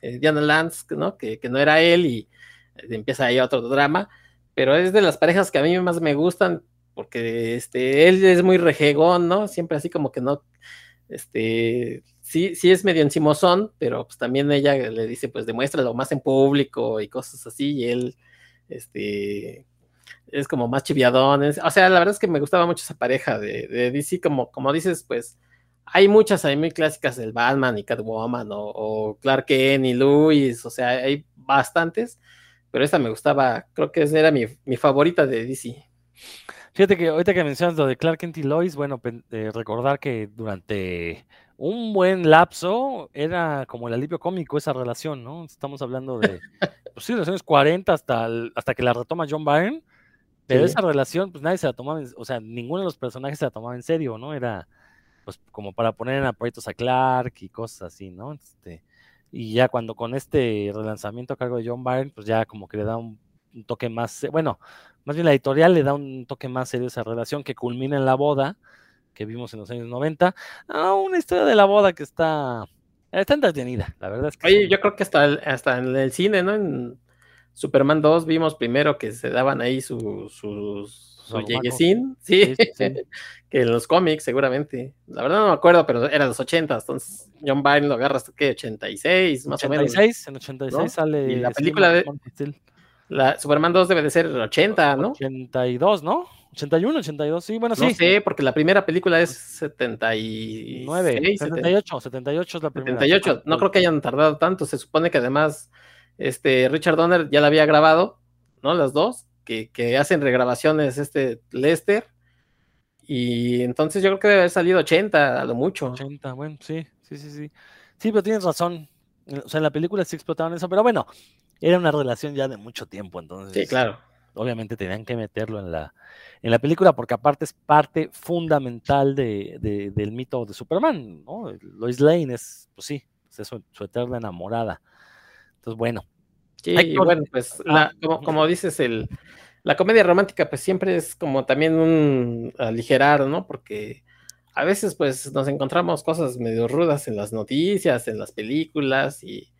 eh, Diana Lance, ¿no? Que, no era él y eh, empieza ahí otro drama, pero es de las parejas que a mí más me gustan porque este, él es muy rejegón, ¿no? Siempre así como que no, este, sí, sí es medio encimosón, pero pues también ella le dice, pues demuéstralo más en público y cosas así, y él, este, es como más chiviadón, o sea, la verdad es que me gustaba mucho esa pareja de, de DC, como, como dices, pues, hay muchas hay muy clásicas del Batman y Catwoman o, Clark Kent y Louis, o sea, hay bastantes, pero esta me gustaba, creo que esa era mi, favorita de DC. Fíjate que ahorita que mencionas lo de Clark Kent y Lois, bueno, eh, recordar que durante un buen lapso era como el alivio cómico esa relación, ¿no? Estamos hablando de, pues sí, de los años 40 hasta, hasta que la retoma John Byrne, pero esa relación, pues nadie se la tomaba, o sea, ninguno de los personajes se la tomaba en serio, ¿no? Era, pues como para poner en aprietos a Clark y cosas así, ¿no? Este, y ya cuando con este relanzamiento a cargo de John Byrne, pues ya como que le da un, toque más, bueno, más bien la editorial le da un toque más serio a esa relación que culmina en la boda que vimos en los años 90. Ah, una historia de la boda que está, está entretenida, la verdad es que. Oye, yo creo que hasta, hasta en el cine, ¿no? En Superman 2 vimos primero que se daban ahí sus su lleguesín, sí, que en los cómics seguramente. La verdad no me acuerdo, pero era los 80, entonces John Byrne lo agarra hasta que 86, más o menos. En 86 sale. Y la película de. La Superman 2 debe de ser 80, ¿no? 82, ¿no? 81, 82, sí, bueno, sí. No sé, porque la primera película es 79. 78, 78 es la primera. 78, no creo que hayan tardado tanto. Se supone que además este Richard Donner ya la había grabado, ¿no? Las dos que, hacen regrabaciones este Lester. Y entonces yo creo que debe haber salido 80 a lo mucho. 80, bueno, sí, sí, sí, sí. Sí, pero tienes razón. O sea, en la película sí explotaron eso, pero bueno, era una relación ya de mucho tiempo, entonces. Sí, claro. Obviamente tenían que meterlo en la, en la película porque aparte es parte fundamental de, del mito de Superman, ¿no? Lois Lane es, pues sí, es su, eterna enamorada. Entonces, bueno. Sí, bueno, pues ah, como, como dices, el, la comedia romántica pues siempre es como también un aligerar, ¿no? Porque a veces pues nos encontramos cosas medio rudas en las noticias, en las películas y,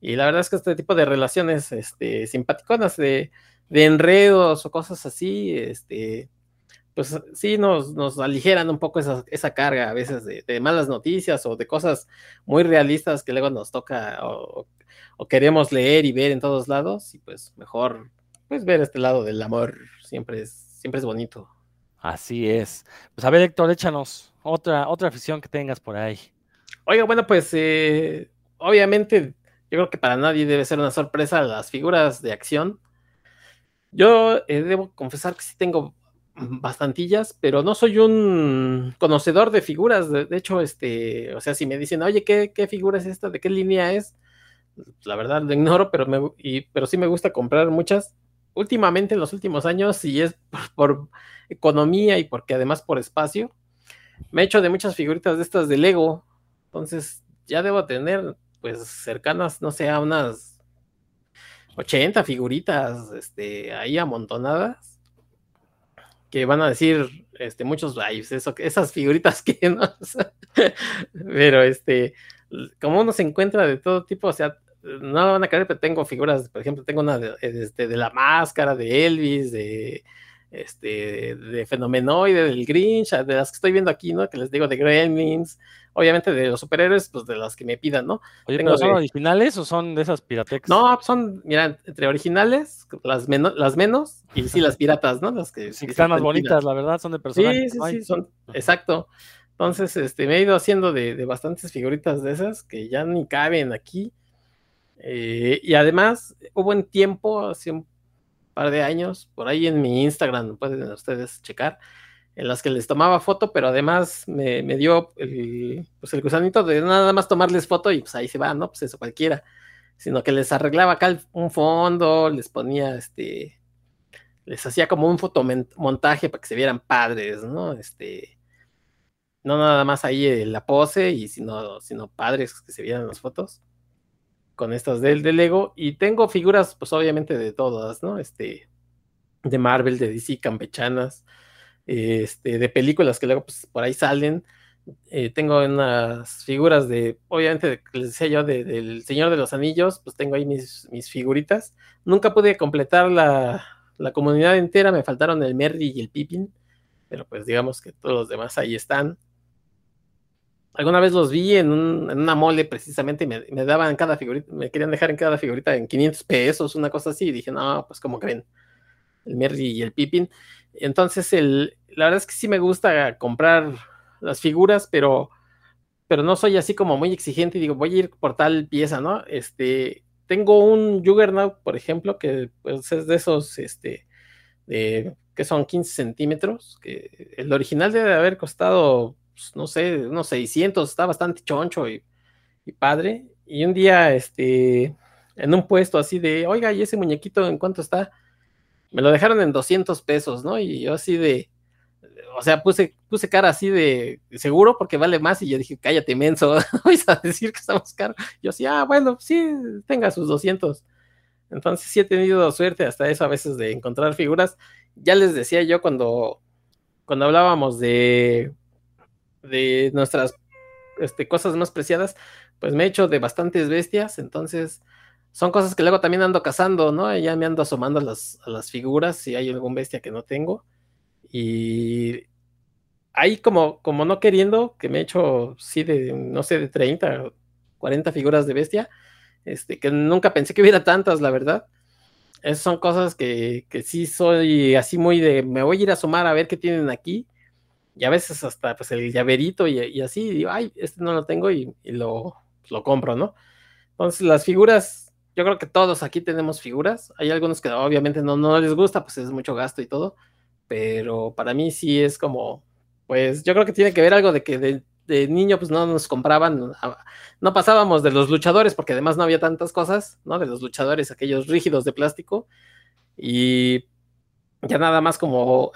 la verdad es que este tipo de relaciones este, simpaticonas de, enredos o cosas así, este, pues sí nos, nos aligeran un poco esa, esa carga a veces de, malas noticias o de cosas muy realistas que luego nos toca o, queremos leer y ver en todos lados y pues mejor pues ver este lado del amor siempre es, siempre es bonito. Así es. Pues a ver, Héctor, échanos otra, otra afición que tengas por ahí. Oiga, bueno, pues eh, obviamente yo creo que para nadie debe ser una sorpresa las figuras de acción. Yo eh, debo confesar que sí tengo bastantillas, pero no soy un conocedor de figuras. De, hecho, este, o sea, si me dicen, oye, ¿qué, ¿qué, figura es esta? ¿De qué línea es? La verdad lo ignoro, pero, me, y, pero sí me gusta comprar muchas. Últimamente, en los últimos años, y es por, economía y porque además por espacio, me he hecho de muchas figuritas de estas de Lego. Entonces, ya debo tener, pues, cercanas, no sé, a unas 80 figuritas, este, ahí amontonadas que van a decir este, muchos, ay, eso, esas figuritas que no, pero este, como uno se encuentra de todo tipo, o sea, no van a creer, pero tengo figuras, por ejemplo, tengo una de, este, de la máscara, de Elvis, de, este, de Fenomenoide, del Grinch, de las que estoy viendo aquí, ¿no? Que les digo de Gremlins, obviamente de los superhéroes, pues de las que me pidan, ¿no? Oye, ¿pero son originales o son de esas piratex? No, son, mira, entre originales, las, menos las menos, y sí, las piratas, ¿no? Las que, sí, están más bonitas, la verdad, son de personas. Sí, sí, sí, son, exacto. Entonces, este, me he ido haciendo de, de bastantes figuritas de esas que ya ni caben aquí. Eh, y además, hubo un tiempo, hace un par de años, por ahí en mi Instagram, pueden ustedes checar, en las que les tomaba foto, pero además me, dio el, pues el gusanito de nada más tomarles foto y pues ahí se va, ¿no? Pues eso cualquiera, sino que les arreglaba acá un fondo, les ponía este, les hacía como un fotomontaje para que se vieran padres, ¿no? Este, no nada más ahí la pose y sino, sino padres que se vieran las fotos con estas del, de Lego y tengo figuras pues obviamente de todas, ¿no? Este, de Marvel, de DC, campechanas, este, de películas que luego pues, por ahí salen. Eh, tengo unas figuras de, obviamente, les decía yo, del Señor de los Anillos, pues tengo ahí mis, mis figuritas. Nunca pude completar la, la, comunidad entera, me faltaron el Merry y el Pippin, pero pues digamos que todos los demás ahí están. Alguna vez los vi en, un, una mole precisamente y me, me, daban cada figurita, me querían dejar en cada figurita en 500 pesos, una cosa así, y dije, no, pues como creen, el Merry y el Pippin. Entonces, el, la verdad es que sí me gusta comprar las figuras, pero, pero no soy así como muy exigente y digo, voy a ir por tal pieza, ¿no? Este, tengo un Juggernaut, por ejemplo, que pues, es de esos, este, que son 15 centímetros, que el original debe haber costado, pues, no sé, unos 600, está bastante choncho y, y padre. Y un día, este, en un puesto así de, oiga, ¿y ese muñequito en cuánto está? Me lo dejaron en 200 pesos, ¿no? Y yo así de, o sea, puse, puse cara así de seguro porque vale más y yo dije, cállate, menso, vais a decir que estamos caros. Yo así, ah, bueno, sí, tenga sus 200. Entonces sí he tenido suerte hasta eso a veces de encontrar figuras. Ya les decía yo cuando, cuando hablábamos de, de nuestras este, cosas más preciadas, pues me he hecho de bastantes bestias, entonces son cosas que luego también ando cazando, ¿no? Ya me ando asomando a las, a las figuras si hay algún bestia que no tengo. Y ahí como, como no queriendo, que me he hecho, sí, de, no sé, de 30, 40 figuras de bestia, este, que nunca pensé que hubiera tantas, la verdad. Esas son cosas que, que sí soy así muy de, me voy a ir a asomar a ver qué tienen aquí. Y a veces hasta pues el llaverito y, así, digo, ay, este no lo tengo y, y lo, lo compro, ¿no? Entonces las figuras yo creo que todos aquí tenemos figuras. Hay algunos que obviamente no, no les gusta, pues es mucho gasto y todo. Pero para mí sí es como, pues yo creo que tiene que ver algo de que de, niño pues no nos compraban, no pasábamos de los luchadores porque además no había tantas cosas, ¿no? De los luchadores, aquellos rígidos de plástico. Y ya nada más como,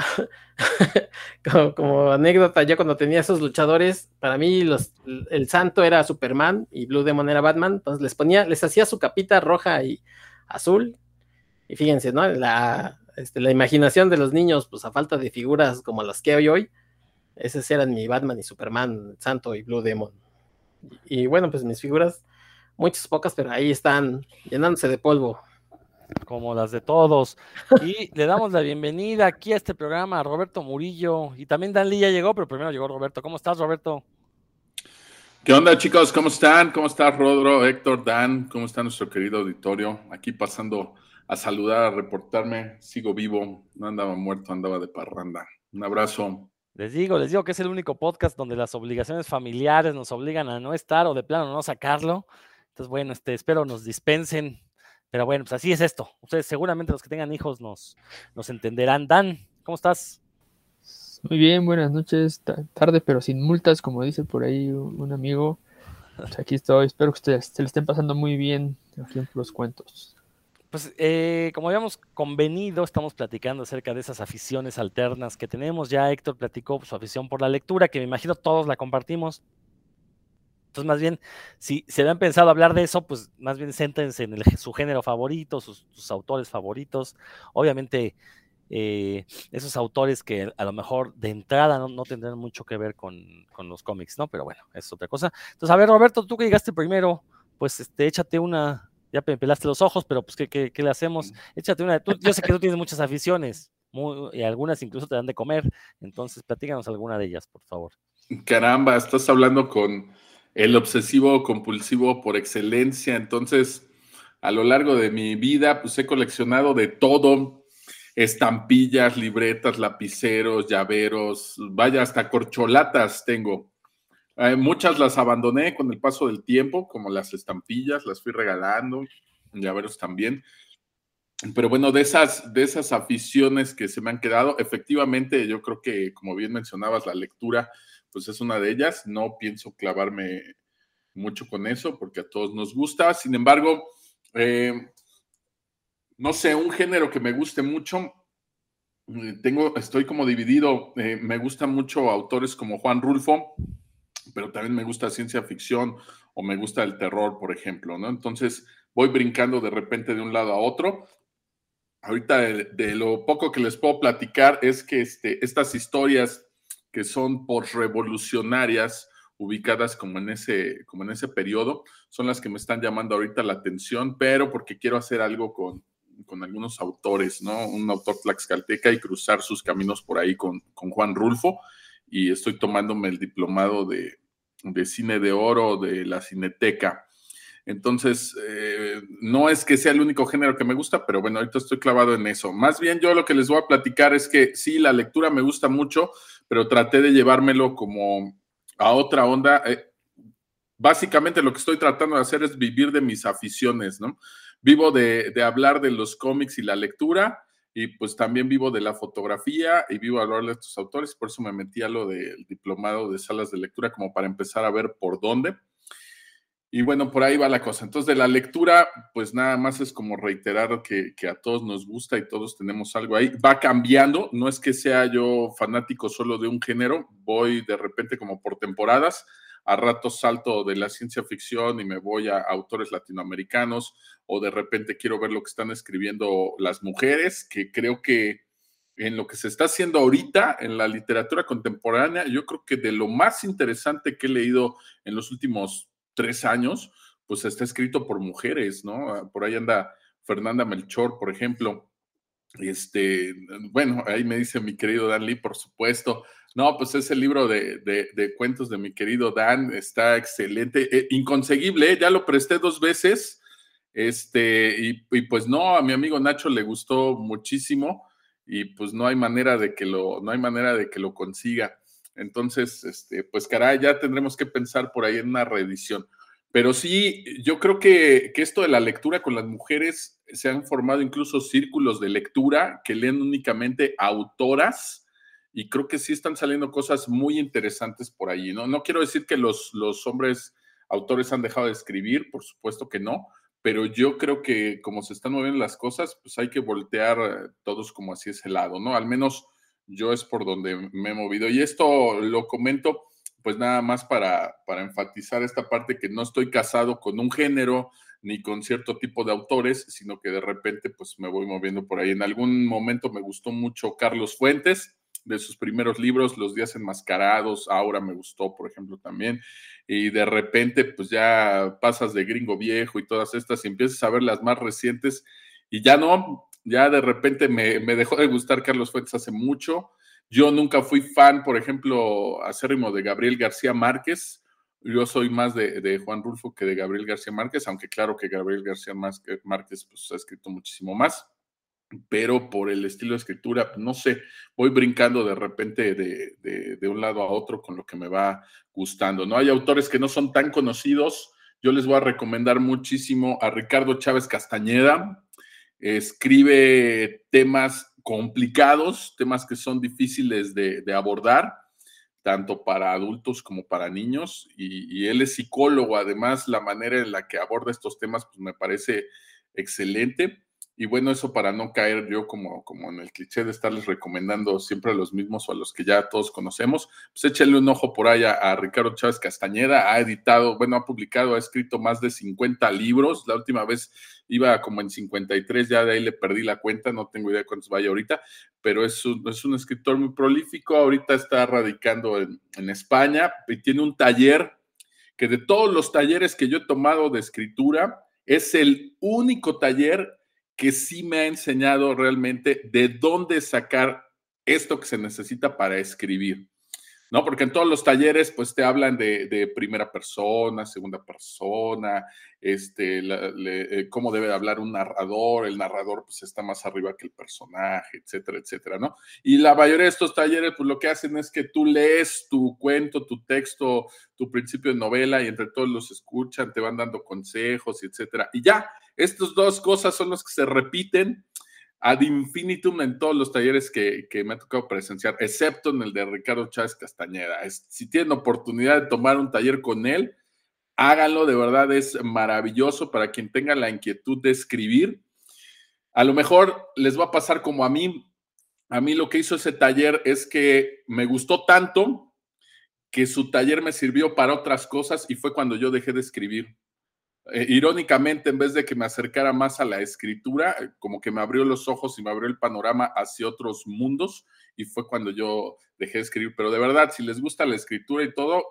como, anécdota, yo cuando tenía esos luchadores, para mí los, el santo era Superman y Blue Demon era Batman, entonces les ponía, les hacía su capita roja y azul. Y fíjense, ¿no? La, este, la imaginación de los niños, pues a falta de figuras como las que hay hoy, esos eran mi Batman y Superman, Santo y Blue Demon. y bueno, pues mis figuras, muchas pocas, pero ahí están llenándose de polvo como las de todos. Y le damos la bienvenida aquí a este programa a Roberto Murillo. Y también Dan Lee ya llegó, pero primero llegó Roberto. ¿Cómo estás, Roberto? ¿Qué onda, chicos? ¿Cómo están? ¿Cómo está Rodro, Héctor, Dan? ¿Cómo está nuestro querido auditorio? Aquí pasando a saludar, a reportarme. Sigo vivo, no andaba muerto, andaba de parranda. Un abrazo. Les digo, les digo que es el único podcast donde las obligaciones familiares nos obligan a no estar o de plano no sacarlo. Entonces, bueno, este, espero nos dispensen. Pero bueno, pues así es esto. Ustedes seguramente los que tengan hijos nos, nos entenderán. Dan, ¿cómo estás? Muy bien, buenas noches. Tarde, pero sin multas, como dice por ahí un amigo. Pues aquí estoy. Espero que ustedes se le estén pasando muy bien aquí en los cuentos. Pues eh, como habíamos convenido, estamos platicando acerca de esas aficiones alternas que tenemos. Ya Héctor platicó su afición por la lectura, que me imagino todos la compartimos. Entonces, más bien, si se habían pensado hablar de eso, pues más bien céntrense en su género favorito, sus, autores favoritos. Obviamente, eh, esos autores que a lo mejor de entrada no, tendrán mucho que ver con, con, los cómics, ¿no? Pero bueno, es otra cosa. Entonces, a ver, Roberto, tú que llegaste primero, pues este, échate una, ya me pelaste los ojos, pero pues, ¿qué, le hacemos? Échate una. yo sé que tú tienes muchas aficiones, y algunas incluso te dan de comer, entonces platícanos alguna de ellas, por favor. Caramba, estás hablando con el obsesivo compulsivo por excelencia, entonces a lo largo de mi vida, pues he coleccionado de todo, estampillas, libretas, lapiceros, llaveros, vaya, hasta corcholatas tengo. Eh, muchas las abandoné con el paso del tiempo, como las estampillas, las fui regalando, llaveros también. Pero bueno, de esas, de esas aficiones que se me han quedado, efectivamente, yo creo que, como bien mencionabas, la lectura, pues es una de ellas. No pienso clavarme mucho con eso, porque a todos nos gusta. Sin embargo, eh, no sé, un género que me guste mucho. Eh, tengo, estoy como dividido. me gustan mucho autores como Juan Rulfo, pero también me gusta ciencia ficción o me gusta el terror, por ejemplo, ¿no? Entonces voy brincando de repente de un lado a otro. Ahorita de, lo poco que les puedo platicar es que este, estas historias que son revolucionarias ubicadas como en ese como en ese periodo son las que me están llamando ahorita la atención, pero porque quiero hacer algo con, con algunos autores, ¿no? Un autor tlaxcalteca y cruzar sus caminos por ahí con, con Juan Rulfo y estoy tomándome el diplomado de, de cine de oro de la Cineteca. Entonces, eh, no es que sea el único género que me gusta, pero bueno, ahorita estoy clavado en eso. Más bien yo lo que les voy a platicar es que sí, la lectura me gusta mucho, pero traté de llevármelo como a otra onda. Eh, básicamente lo que estoy tratando de hacer es vivir de mis aficiones, ¿no? Vivo de, de hablar de los cómics y la lectura, y pues también vivo de la fotografía y vivo a hablar de estos autores, por eso me metí a lo del diplomado de salas de lectura como para empezar a ver por dónde. Y bueno, por ahí va la cosa. Entonces, de la lectura, pues nada más es como reiterar que, que, a todos nos gusta y todos tenemos algo ahí. Va cambiando, no es que sea yo fanático solo de un género, voy de repente como por temporadas a ratos salto de la ciencia ficción y me voy a autores latinoamericanos o de repente quiero ver lo que están escribiendo las mujeres, que creo que en lo que se está haciendo ahorita en la literatura contemporánea, yo creo que de lo más interesante que he leído en los últimos tres años, pues está escrito por mujeres, ¿no? Por ahí anda Fernanda Melchor, por ejemplo. Este, bueno, ahí me dice mi querido Dan Lee, por supuesto. No, pues ese libro de, de, cuentos de mi querido Dan está excelente, eh, inconseguible, ¿eh? ya lo presté dos veces, este, y, y, pues no, a mi amigo Nacho le gustó muchísimo y pues no hay manera de que lo, no hay manera de que lo consiga. Entonces, este, pues caray, ya tendremos que pensar por ahí en una reedición. Pero sí, yo creo que, que, esto de la lectura con las mujeres se han formado incluso círculos de lectura que leen únicamente autoras y creo que sí están saliendo cosas muy interesantes por allí, ¿no? No quiero decir que los, los hombres autores han dejado de escribir, por supuesto que no, pero yo creo que como se están moviendo las cosas, pues hay que voltear todos como así ese lado, ¿no? Al menos yo es por donde me he movido. Y esto lo comento pues nada más para, para enfatizar esta parte que no estoy casado con un género ni con cierto tipo de autores, sino que de repente pues me voy moviendo por ahí. En algún momento me gustó mucho Carlos Fuentes, de sus primeros libros, Los días enmascarados, Aura me gustó, por ejemplo, también, y de repente pues ya pasas de gringo viejo y todas estas y empiezas a ver las más recientes y ya no, ya de repente me, dejó de gustar Carlos Fuentes hace mucho. Yo nunca fui fan, por ejemplo, acérrimo de Gabriel García Márquez. Yo soy más de, Juan Rulfo que de Gabriel García Márquez, aunque claro que Gabriel García Márquez pues, ha escrito muchísimo más. pero por el estilo de escritura, no sé, voy brincando de repente de, de, un lado a otro con lo que me va gustando, ¿no? Hay autores que no son tan conocidos, yo les voy a recomendar muchísimo a Ricardo Chávez Castañeda, escribe temas complicados, temas que son difíciles de, abordar, tanto para adultos como para niños, y, y, él es psicólogo, además la manera en la que aborda estos temas pues me parece excelente. Y bueno, eso para no caer yo como, como en el cliché de estarles recomendando siempre a los mismos o a los que ya todos conocemos, pues échenle un ojo por ahí a, Ricardo Chávez Castañeda. Ha editado, bueno, ha publicado, ha escrito más de 50 libros. La última vez iba como en 53, ya de ahí le perdí la cuenta, no tengo idea cuántos vaya ahorita, pero es un, es un escritor muy prolífico. Ahorita está radicando en, en España y tiene un taller que de todos los talleres que yo he tomado de escritura, es el único taller que sí me ha enseñado realmente de dónde sacar esto que se necesita para escribir. ¿No? Porque en todos los talleres, pues te hablan de, primera persona, segunda persona, este, eh, cómo debe hablar un narrador, el narrador pues está más arriba que el personaje, etcétera, etcétera, ¿no? Y la mayoría de estos talleres, pues lo que hacen es que tú lees tu cuento, tu texto, tu principio de novela y entre todos los escuchan, te van dando consejos, etcétera. Y ya, estas dos cosas son las que se repiten ad infinitum en todos los talleres que, me ha tocado presenciar, excepto en el de Ricardo Chávez Castañeda. si tienen oportunidad de tomar un taller con él, háganlo, de verdad es maravilloso para quien tenga la inquietud de escribir. A lo mejor les va a pasar como a mí. A mí lo que hizo ese taller es que me gustó tanto que su taller me sirvió para otras cosas y fue cuando yo dejé de escribir. Eh, irónicamente, en vez de que me acercara más a la escritura, eh, como que me abrió los ojos y me abrió el panorama hacia otros mundos y fue cuando yo dejé de escribir. Pero de verdad, si les gusta la escritura y todo,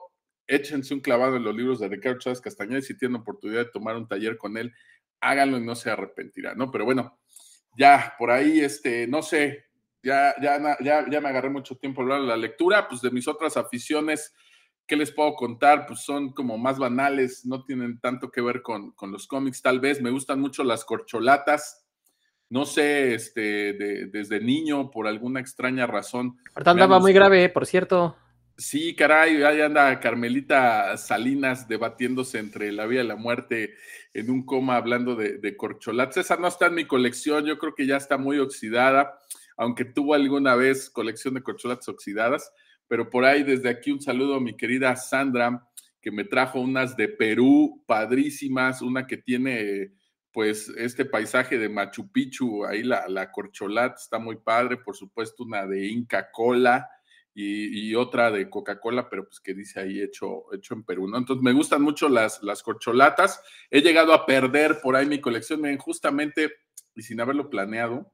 échense un clavado en los libros de Ricardo Chávez Castañeda y si tienen oportunidad de tomar un taller con él, háganlo y no se arrepentirán, ¿no? Pero bueno, ya por ahí, este, no sé, ya, ya, ya, ya me agarré mucho tiempo hablar de la lectura, pues de mis otras aficiones ¿qué les puedo contar? Pues son como más banales, no tienen tanto que ver con, los cómics, tal vez. Me gustan mucho las corcholatas. No sé, este, desde niño, por alguna extraña razón. Ahorita andaba muy grave, por cierto. Sí, caray, ahí anda Carmelita Salinas debatiéndose entre la vida y la muerte en un coma hablando de, de corcholatas. Esa no está en mi colección, yo creo que ya está muy oxidada, aunque tuvo alguna vez colección de corcholatas oxidadas pero por ahí desde aquí un saludo a mi querida Sandra, que me trajo unas de Perú padrísimas, una que tiene pues este paisaje de Machu Picchu, ahí la, la corcholata está muy padre, por supuesto una de Inca Cola y, otra de Coca-Cola, pero pues que dice ahí hecho, hecho en Perú, ¿no? Entonces me gustan mucho las, las corcholatas, he llegado a perder por ahí mi colección, miren, justamente y sin haberlo planeado,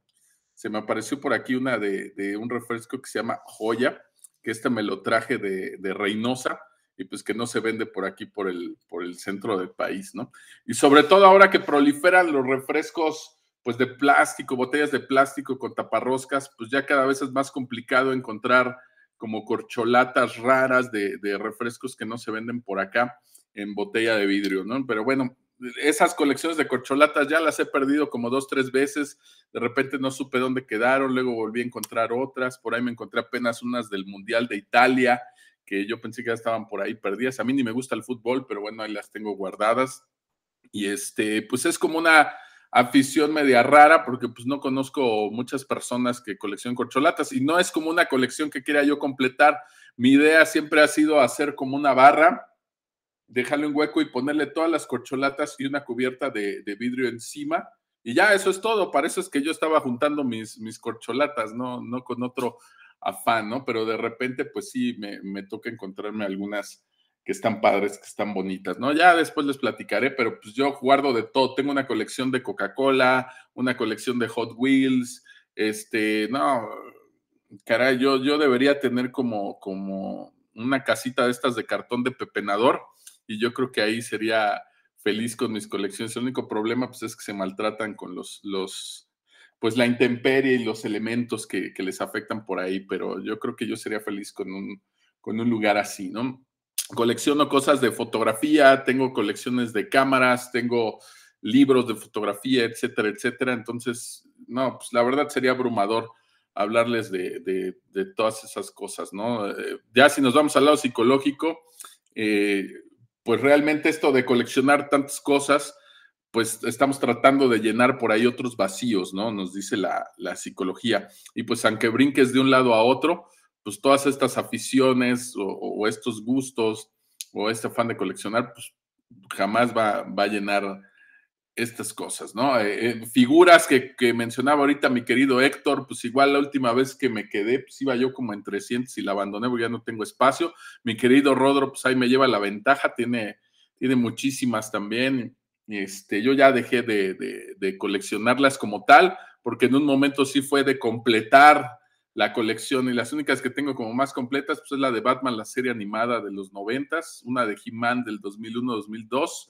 se me apareció por aquí una de, de un refresco que se llama Joya, que este me lo traje de, Reynosa y pues que no se vende por aquí, por el, por el centro del país, ¿no? Y sobre todo ahora que proliferan los refrescos, pues de plástico, botellas de plástico con taparroscas, pues ya cada vez es más complicado encontrar como corcholatas raras de, de refrescos que no se venden por acá en botella de vidrio, ¿no? Pero bueno, esas colecciones de corcholatas ya las he perdido como dos, tres veces. De repente no supe dónde quedaron, luego volví a encontrar otras. Por ahí me encontré apenas unas del Mundial de Italia, que yo pensé que ya estaban por ahí perdidas. A mí ni me gusta el fútbol, pero bueno, ahí las tengo guardadas. Y este, pues es como una afición media rara, porque pues no conozco muchas personas que coleccionan corcholatas y no es como una colección que quiera yo completar. Mi idea siempre ha sido hacer como una barra dejarle un hueco y ponerle todas las corcholatas y una cubierta de, vidrio encima. Y ya, eso es todo. Para eso es que yo estaba juntando mis, mis corcholatas, ¿no? no con otro afán, ¿no? Pero de repente, pues sí, me, me toca encontrarme algunas que están padres, que están bonitas, ¿no? Ya después les platicaré, pero pues yo guardo de todo. Tengo una colección de Coca-Cola, una colección de Hot Wheels, este, no, caray, yo, yo debería tener como, como una casita de estas de cartón de pepenador y yo creo que ahí sería feliz con mis colecciones. El único problema pues es que se maltratan con los, los pues la intemperie y los elementos que, les afectan por ahí, pero yo creo que yo sería feliz con un, con un lugar así, ¿no? Colecciono cosas de fotografía, tengo colecciones de cámaras, tengo libros de fotografía, etcétera, etcétera. Entonces, no, pues la verdad sería abrumador hablarles de, todas esas cosas, ¿no? Eh, ya si nos vamos al lado psicológico, eh, pues realmente esto de coleccionar tantas cosas, pues estamos tratando de llenar por ahí otros vacíos, ¿no? Nos dice la, psicología. Y pues aunque brinques de un lado a otro, pues todas estas aficiones o, estos gustos o este afán de coleccionar, pues jamás va, va a llenar estas cosas, ¿no? Eh, eh, figuras que, mencionaba ahorita mi querido Héctor, pues igual la última vez que me quedé, pues iba yo como en 300 y la abandoné porque ya no tengo espacio. Mi querido Rodro, pues ahí me lleva la ventaja, tiene, tiene muchísimas también. Este, yo ya dejé de, coleccionarlas como tal, porque en un momento sí fue de completar la colección y las únicas que tengo como más completas, pues es la de Batman, la serie animada de los noventas, una de He-Man del 2001-2002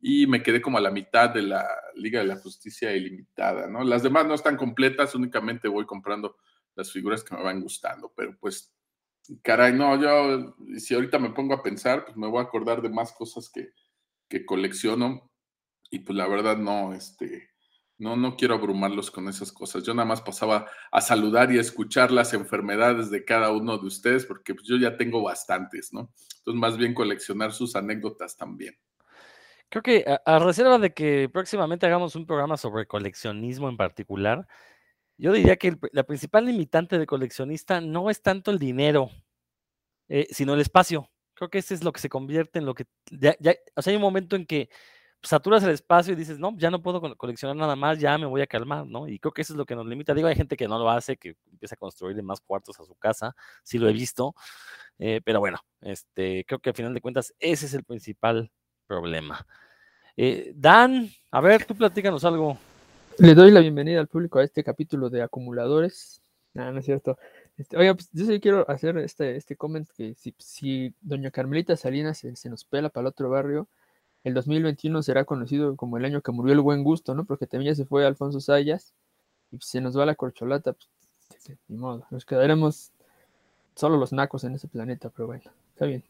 y me quedé como a la mitad de la Liga de la Justicia Ilimitada, ¿no? Las demás no están completas, únicamente voy comprando las figuras que me van gustando, pero pues, caray, no, yo, si ahorita me pongo a pensar, pues me voy a acordar de más cosas que, que colecciono y pues la verdad no, este, no, no quiero abrumarlos con esas cosas. Yo nada más pasaba a saludar y escuchar las enfermedades de cada uno de ustedes, porque pues yo ya tengo bastantes, ¿no? Entonces, más bien coleccionar sus anécdotas también. Creo que a, reserva de que próximamente hagamos un programa sobre coleccionismo en particular, yo diría que la principal limitante de coleccionista no es tanto el dinero, eh, sino el espacio. Creo que ese es lo que se convierte en lo que... O sea, hay un momento en que saturas el espacio y dices, no, ya no puedo coleccionar nada más, ya me voy a calmar, ¿no? Y creo que eso es lo que nos limita. Digo, hay gente que no lo hace, que empieza a construirle más cuartos a su casa, sí lo he visto, eh, pero bueno, este, creo que al final de cuentas ese es el principal problema. Eh, Dan, a ver, tú platícanos algo. Le doy la bienvenida al público a este capítulo de acumuladores. No, no es cierto. Este, oiga, pues yo sí quiero hacer este, este comment que si, doña Carmelita Salinas se, nos pela para el otro barrio, el 2021 será conocido como el año que murió el buen gusto, ¿no? Porque también ya se fue Alfonso Sayas y se nos va la corcholata, pues, ni modo, nos quedaremos solo los nacos en ese planeta, pero bueno, está bien.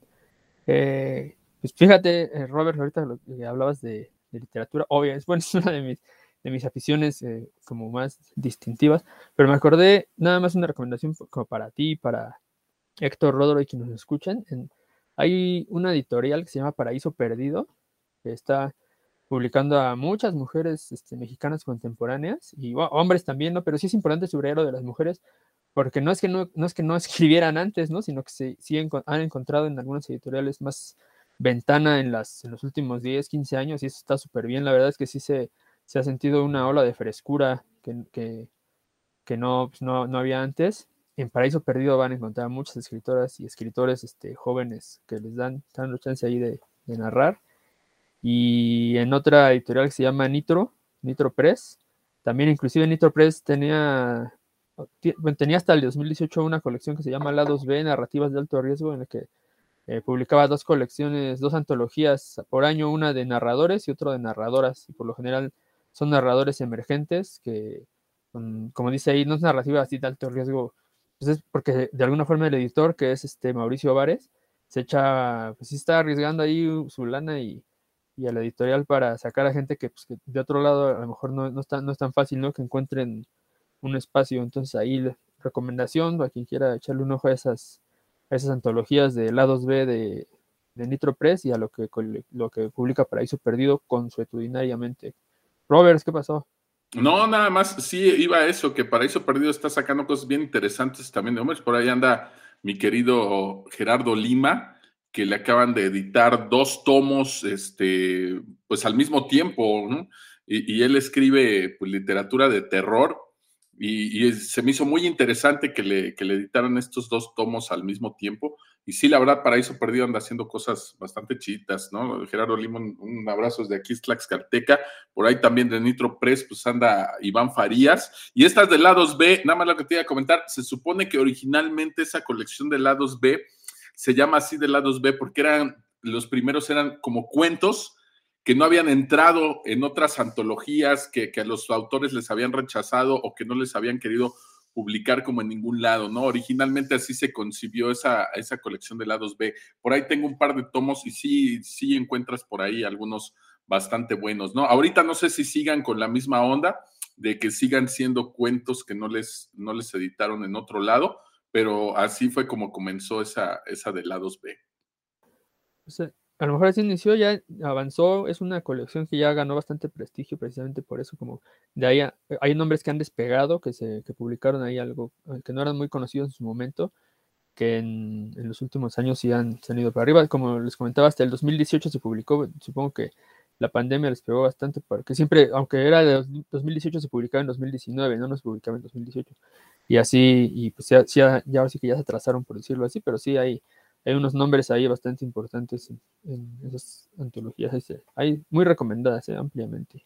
Eh, pues fíjate, eh, Robert, ahorita lo que hablabas de, literatura, obvio, es, bueno, es una de mis, de mis aficiones eh, como más distintivas, pero me acordé nada más una recomendación como para ti, para Héctor Rodro y quienes nos escuchan. hay una editorial que se llama Paraíso Perdido, que está publicando a muchas mujeres este, mexicanas contemporáneas y hombres también, ¿no? Pero sí es importante subrayar de las mujeres, porque no es que no, no es que no escribieran antes, ¿no? Sino que se, sí han encontrado en algunas editoriales más ventana en, las, en los últimos 10, 15 años y eso está súper bien. La verdad es que sí se, se, ha sentido una ola de frescura que, que, no, pues, no, no, había antes. En Paraíso Perdido van a encontrar muchas escritoras y escritores este, jóvenes que les dan, dan la chance ahí de, de, narrar. Y en otra editorial que se llama Nitro, Nitro Press, también inclusive Nitro Press tenía, tenía hasta el 2018 una colección que se llama Lados B, Narrativas de Alto Riesgo, en la que eh, publicaba dos colecciones, dos antologías por año, una de narradores y otra de narradoras. Y por lo general son narradores emergentes que, como dice ahí, no es narrativa así de alto riesgo, pues es porque de alguna forma el editor, que es este Mauricio Vares, se echa, pues sí está arriesgando ahí su lana y, y a la editorial para sacar a gente que, pues, de otro lado a lo mejor no, no, está, no es tan fácil, ¿no? Que encuentren un espacio. Entonces ahí recomendación para quien quiera echarle un ojo a esas esas antologías de lados B de, Nitro Press y a lo que, lo que publica Paraíso Perdido consuetudinariamente. Roberts, ¿qué pasó? No, nada más, sí iba a eso, que Paraíso Perdido está sacando cosas bien interesantes también de hombres. Por ahí anda mi querido Gerardo Lima, que le acaban de editar dos tomos, este, pues al mismo tiempo, ¿no? y, él escribe pues, literatura de terror y, se me hizo muy interesante que le, que le editaran estos dos tomos al mismo tiempo. Y sí, la verdad, Paraíso Perdido anda haciendo cosas bastante chitas, ¿no? Gerardo Limón, un abrazo desde aquí, Tlaxcalteca. Por ahí también de Nitro Press, pues anda Iván Farías. Y estas de lados B, nada más lo que te iba a comentar, se supone que originalmente esa colección de lados B se llama así de lados B porque eran, los primeros eran como cuentos que no habían entrado en otras antologías, que, a los autores les habían rechazado o que no les habían querido publicar como en ningún lado, ¿no? Originalmente así se concibió esa, esa colección de lados B. Por ahí tengo un par de tomos y sí, sí encuentras por ahí algunos bastante buenos, ¿no? Ahorita no sé si sigan con la misma onda, de que sigan siendo cuentos que no les, no les editaron en otro lado, pero así fue como comenzó esa, esa de lados B. O a lo mejor así inició, ya avanzó, es una colección que ya ganó bastante prestigio precisamente por eso, como de ahí hay nombres que han despegado, que se que publicaron ahí algo eh, que no eran muy conocidos en su momento, que en, en los últimos años sí han, se han ido para arriba, como les comentaba, hasta el 2018 se publicó, supongo que la pandemia les pegó bastante, porque siempre, aunque era de 2018, se publicaba en 2019, no nos publicaba en 2018. Y así, y pues ya, ya, ya sí que ya se atrasaron, por decirlo así, pero sí hay, hay unos nombres ahí bastante importantes en, esas antologías. Hay muy recomendadas eh, ampliamente.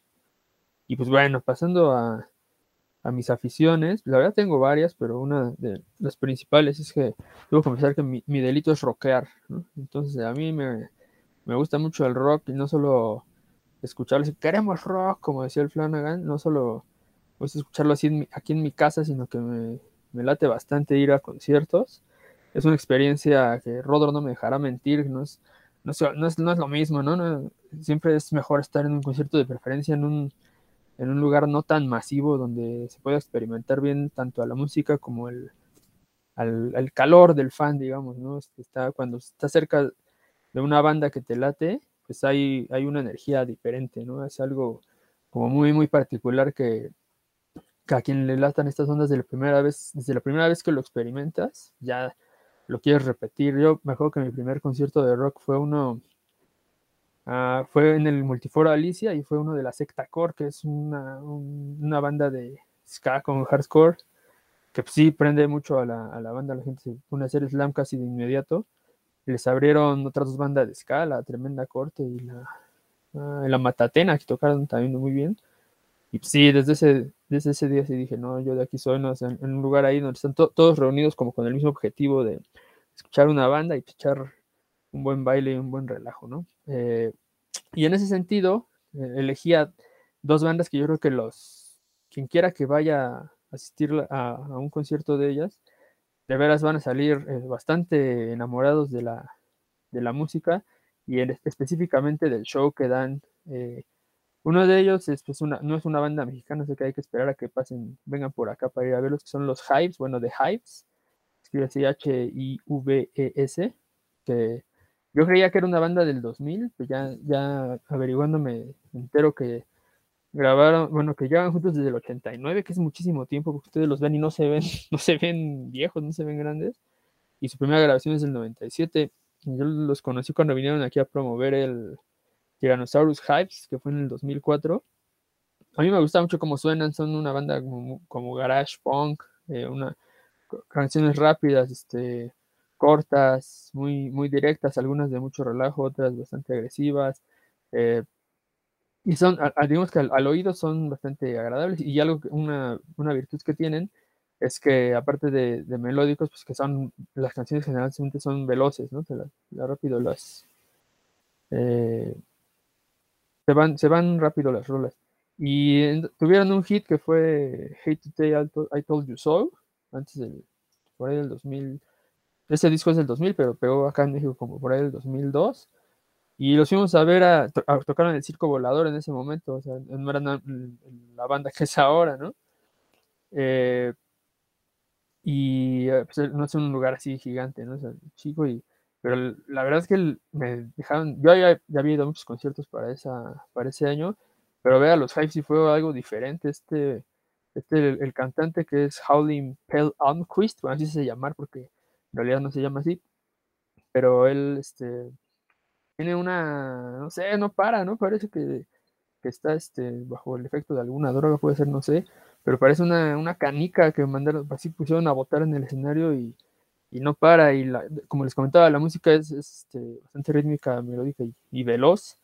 Y pues bueno, pasando a, mis aficiones, la verdad tengo varias, pero una de las principales es que debo confesar que mi, mi delito es rockear. Entonces a mí me, me gusta mucho el rock y no solo escucharlo, si queremos rock, como decía el Flanagan, no solo pues, escucharlo así aquí en mi casa, sino que me, late bastante ir a conciertos. Es una experiencia que Rodro no me dejará mentir, no es, no es, no es, no lo mismo, ¿no? Siempre es mejor estar en un concierto de preferencia en un, en un lugar no tan masivo donde se pueda experimentar bien tanto a la música como el, al, al calor del fan, digamos, ¿no? Está, cuando está cerca de una banda que te late, pues hay, hay una energía diferente, ¿no? Es algo como muy, muy particular que, a quien le latan estas ondas de la primera vez, desde la primera vez que lo experimentas, ya lo quieres repetir. Yo me acuerdo que mi primer concierto de rock fue uno, ah, fue en el Multiforo Alicia y fue uno de la Secta Core, que es una, una banda de ska con hardcore, que sí prende mucho a la, a la banda, la gente se pone a hacer slam casi de inmediato les abrieron otras dos bandas de escala, Tremenda Corte y la, ah, la Matatena, que tocaron también muy bien. Y sí, desde ese, desde ese día sí dije, no, yo de aquí soy, en, un lugar ahí donde están todos reunidos como con el mismo objetivo de escuchar una banda y echar un buen baile y un buen relajo, ¿no? Eh, y en ese sentido, eh, elegía dos bandas que yo creo que los, quien quiera que vaya a asistir a, un concierto de ellas, de veras van a salir eh, bastante enamorados de la, de la música y específicamente del show que dan. Uno de ellos es, pues, una, no es una banda mexicana, sé que hay que esperar a que pasen, vengan por acá para ir a verlos, que son los Hives, bueno, de Hives, escribe así H-I-V-E-S, que yo creía que era una banda del 2000, pues ya, ya averiguando me entero que grabaron, bueno, que llevan juntos desde el 89, que es muchísimo tiempo, porque ustedes los ven y no se ven, no se ven viejos, no se ven grandes. Y su primera grabación es del 97. Yo los conocí cuando vinieron aquí a promover el Tyrannosaurus Hypes, que fue en el 2004. A mí me gusta mucho cómo suenan, son una banda como, garage punk, eh, canciones rápidas, este, cortas, muy, muy directas, algunas de mucho relajo, otras bastante agresivas. Eh, y son, digamos que al, oído son bastante agradables y algo, una, una virtud que tienen es que aparte de, melódicos, pues que son, las canciones generalmente son veloces, ¿no? Se la, rápido las... Eh, se, van, se van rápido las rolas. Y tuvieron un hit que fue Hate to Tell I Told You So, antes del, por ahí del 2000. Ese disco es del 2000, pero pegó acá en México como por ahí del 2002. Y los fuimos a ver a, tocar en el Circo Volador en ese momento, o sea, no era la banda que es ahora, ¿no? Eh, y eh, pues, no es un lugar así gigante, ¿no? O sea, chico, y, pero la verdad es que me dejaron, yo ya, ya había ido a muchos conciertos para, esa, para ese año, pero ver a los Hives sí fue algo diferente, este, este el, cantante que es Howling Pell Almquist, bueno, así se llamar porque en realidad no se llama así, pero él, este, tiene una, no sé, no para, ¿no? Parece que, está este, bajo el efecto de alguna droga, puede ser, no sé, pero parece una, canica que mandaron, así pusieron a botar en el escenario y, no para, y como les comentaba, la música es, este, bastante rítmica, melódica y, veloz,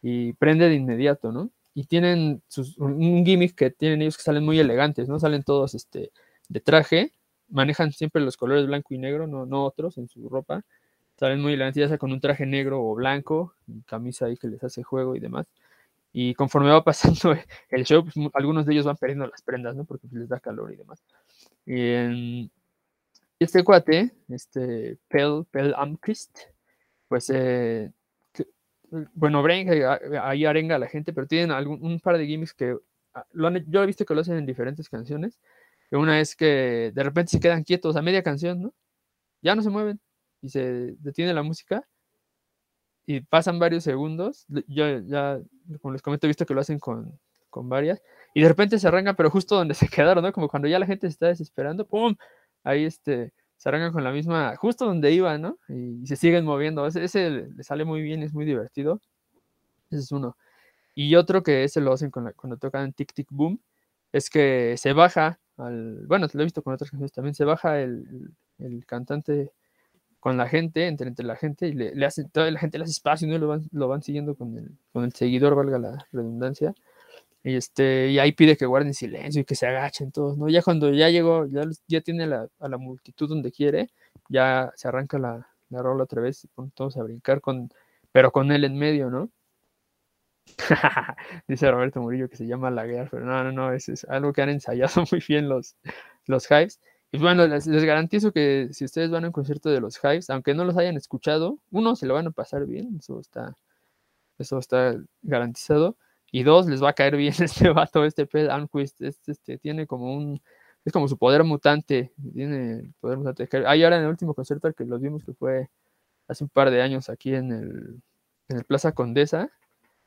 y prende de inmediato, ¿no? Y tienen un gimmick que tienen ellos que salen muy elegantes, ¿no? Salen todos este, de traje, manejan siempre los colores blanco y negro, no, no otros en su ropa, salen muy elegantes, ya sea con un traje negro o blanco, camisa ahí que les hace juego y demás. Y conforme va pasando el show, pues, algunos de ellos van perdiendo las prendas, ¿no? Porque pues, les da calor y demás. Y este cuate, este Pel, Pel Amquist, pues, eh, bueno, Brain ahí arenga a la gente, pero tienen algún, un par de gimmicks que ah, lo han- yo he visto que lo hacen en diferentes canciones. que Una es que de repente se quedan quietos a media canción, ¿no? Ya no se mueven y se detiene la música y pasan varios segundos. Yo ya, como les comento, he visto que lo hacen con, con varias y de repente se arrancan, pero justo donde se quedaron, ¿no? Como cuando ya la gente se está desesperando, ¡pum! Ahí este, se arrancan con la misma, justo donde iban, ¿no? Y, se siguen moviendo. Ese, ese le le sale muy bien, es muy divertido. Ese es uno. Y otro que ese lo hacen con la- cuando tocan Tic Tic Boom, es que se baja al, bueno, lo he visto con otras canciones también, se baja el, el- cantante con la gente, entre, entre la gente, y le, le hace, toda la gente le hace espacio, ¿no? Y lo van, lo van siguiendo con el, con el seguidor, valga la redundancia. Y, este, y ahí pide que guarden silencio y que se agachen todos, ¿no? Ya cuando ya llegó, ya, ya tiene a la multitud donde quiere, ya se arranca la, la rola otra vez y ponen todos a brincar, con, pero con él en medio, ¿no? Dice Roberto Murillo que se llama laguear, pero no, no, no, es, es algo que han ensayado muy bien los, los Hives. Y bueno, les, les garantizo que si ustedes van a un concierto de los Hives, aunque no los hayan escuchado, uno, se lo van a pasar bien, eso está, eso está garantizado. Y dos, les va a caer bien este vato, este Ped Almquist, este, este, tiene como un, es como su poder mutante, tiene el poder mutante. Ahí ahora en el último concierto al que los vimos, que fue hace un par de años aquí en el, en el Plaza Condesa,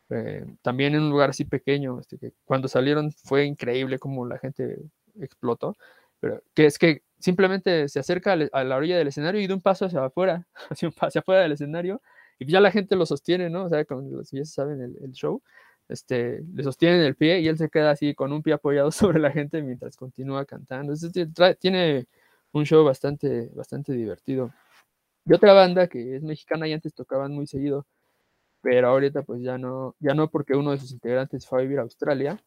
eh, también en un lugar así pequeño, este, que cuando salieron fue increíble como la gente explotó, pero que es que simplemente se acerca a la- orilla del escenario y de un paso hacia afuera, hacia, un hacia afuera del escenario, y ya la gente lo sostiene, ¿no? O sea, con los ya saben el, el show, este, le sostienen el pie y él se queda así con un pie apoyado sobre la gente mientras continúa cantando. Entonces, tiene un show bastante, bastante divertido. Y otra banda que es mexicana y antes tocaban muy seguido, pero ahorita pues ya no, ya no porque uno de sus integrantes fue a vivir a Australia,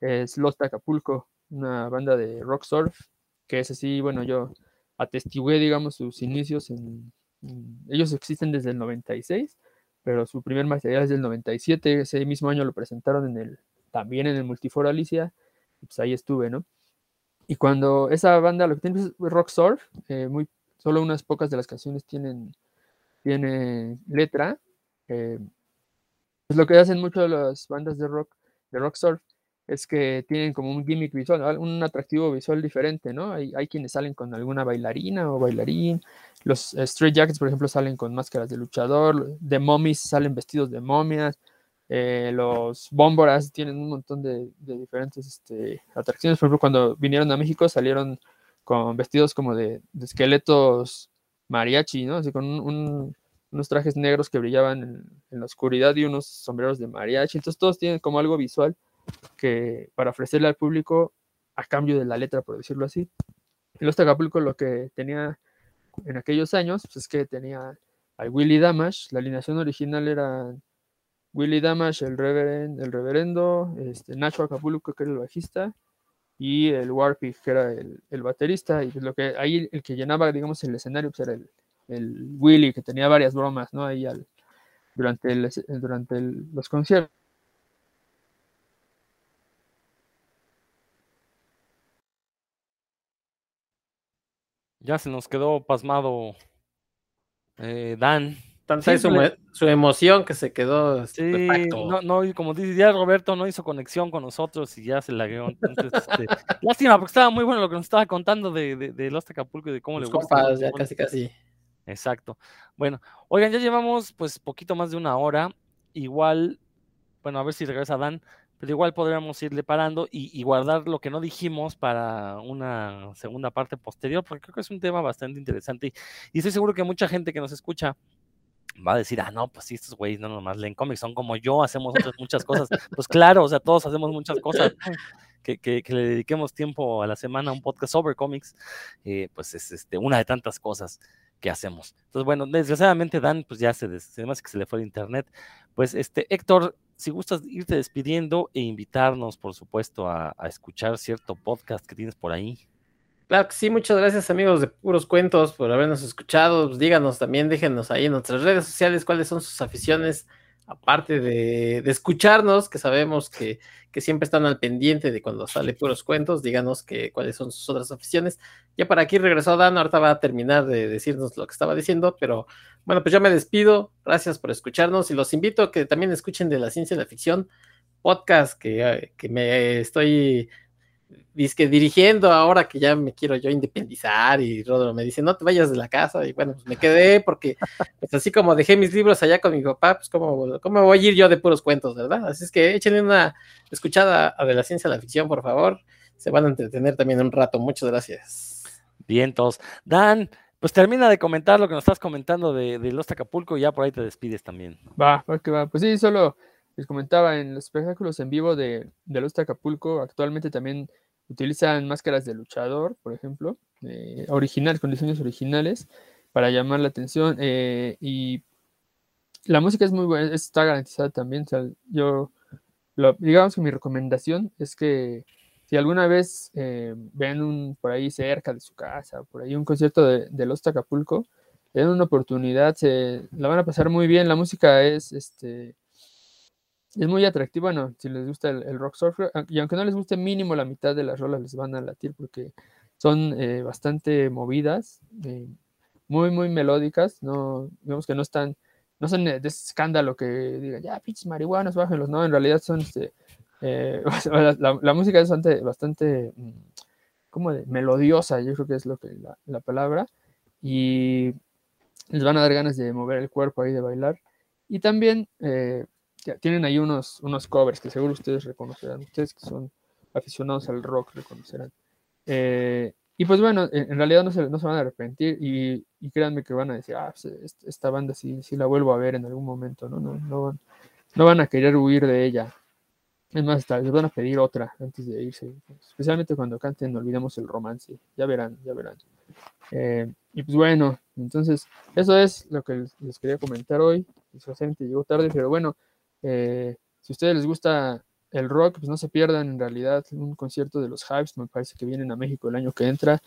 es Lost Acapulco, una banda de rock surf, que es así, bueno, yo atestigué, digamos, sus inicios ellos existen desde el 96, pero su primer material es del 97, ese mismo año lo presentaron en el, también en el Multiforo Alicia, pues ahí estuve, ¿no? Y cuando esa banda lo que tiene es rock surf, muy, solo unas pocas de las canciones tienen, tienen letra, eh, pues lo que hacen mucho las bandas de rock, de rock surf, es que tienen como un gimmick visual, al- un atractivo visual diferente, ¿no? Hay, quienes salen con alguna bailarina o bailarín, los Stray Jackets, por ejemplo, salen con máscaras de luchador, The Mummies salen vestidos de momias, eh, los Bómboras tienen un montón de, de diferentes este, atracciones, por ejemplo, cuando vinieron a México salieron con vestidos como de, de esqueletos mariachi, ¿no? Así con un- un- unos trajes negros que brillaban en, en la oscuridad y unos sombreros de mariachi, entonces todos tienen como algo visual que para ofrecerle al público a cambio de la letra, por decirlo así. Los Acapulco lo que tenía en aquellos años pues es que tenía al Willy Damash, la alineación original era Willy Damash, el, reveren- el reverendo, este, Nacho Acapulco, que era el bajista, y el Warpig, que era el, el baterista, y pues lo que ahí el que llenaba, digamos, el escenario, pues era el, el Willy, que tenía varias bromas, ¿no? Ahí al, durante, el, durante el- los conciertos. Ya se nos quedó pasmado eh, Dan. Tanta es su, mo- su emoción que se quedó Sí, estupefacto. no, no, y como dice ya Roberto, no hizo conexión con nosotros y ya se lagueó. Entonces, este, lástima, porque estaba muy bueno lo que nos estaba contando de, de, de Lost Acapulco y de cómo Los le gusta. compas, ya casi casi. Exacto. Bueno, oigan, ya llevamos pues poquito más de una hora. Igual, bueno, a ver si regresa Dan, pero igual podríamos irle parando y, guardar lo que no dijimos para una segunda parte posterior, porque creo que es un tema bastante interesante y, y estoy seguro que mucha gente que nos escucha va a decir, ah, no, pues sí, estos güeyes no nomás leen cómics, son como yo, hacemos otras muchas cosas. Pues claro, o sea, todos hacemos muchas cosas. Que, que- le dediquemos tiempo a la semana a un podcast sobre cómics, eh, pues es este, una de tantas cosas que hacemos. Entonces, bueno, desgraciadamente Dan, pues ya se, des- hace que se le fue el internet. Pues, este, Héctor, si gustas irte despidiendo e invitarnos, por supuesto, a, escuchar cierto podcast que tienes por ahí. Claro que sí, muchas gracias amigos de Puros Cuentos por habernos escuchado. Díganos también, déjenos ahí en nuestras redes sociales cuáles son sus aficiones, aparte de, escucharnos, que sabemos que, que siempre están al pendiente de cuando sale Puros Cuentos, díganos que, cuáles son sus otras aficiones. Ya para aquí regresó Dan, ahorita va a terminar de decirnos lo que estaba diciendo, pero bueno, pues yo me despido, gracias por escucharnos y los invito a que también escuchen de la ciencia y la ficción podcast que, eh, que me estoy que dirigiendo ahora que ya me quiero yo independizar y Rodro me dice, no te vayas de la casa y bueno, pues me quedé porque pues así como dejé mis libros allá con mi papá, pues cómo, cómo voy a ir yo de puros cuentos, ¿verdad? Así es que échenle una escuchada a de la ciencia a la ficción, por favor, se van a entretener también un rato, muchas gracias. Bien, todos. Dan, pues termina de comentar lo que nos estás comentando de, de Los Acapulco y ya por ahí te despides también. Va, va que va, pues sí, solo les comentaba en los espectáculos en vivo de, de Acapulco, actualmente también Utilizan máscaras de luchador, por ejemplo, eh, originales, con diseños originales, para llamar la atención. Eh, y la música es muy buena, está garantizada también. yo, digamos que mi recomendación es que si alguna vez eh, ven un, por ahí cerca de su casa, por ahí un concierto de, de Los Acapulco, den una oportunidad, se la van a pasar muy bien. La música es este es muy atractivo, bueno, si les gusta el, rock surf, y aunque no les guste mínimo la mitad de las rolas les van a latir porque son eh, bastante movidas, eh, muy, muy melódicas, no, digamos que no están, no son de escándalo que digan, ya, pinches marihuanos, bájenlos, no, en realidad son, este, eh, la, música es bastante, bastante mm, como de melodiosa, yo creo que es lo que la, la palabra, y les van a dar ganas de mover el cuerpo ahí, de bailar, y también tienen ahí unos, unos covers que seguro ustedes reconocerán. Ustedes que son aficionados al rock reconocerán. Eh, y pues bueno, en, realidad no se, no se, van a arrepentir y, y, créanme que van a decir, ah, pues, esta banda sí, sí la vuelvo a ver en algún momento, ¿no? No, no, van, no van a querer huir de ella. Es más, hasta les van a pedir otra antes de irse, especialmente cuando canten Olvidemos el romance. Ya verán, ya verán. Eh, y pues bueno, entonces, eso es lo que les, quería comentar hoy. Desgraciadamente llegó tarde, pero bueno, eh, si a ustedes les gusta el rock, pues no se pierdan en realidad un concierto de los Hives, me parece que vienen a México el año que entra,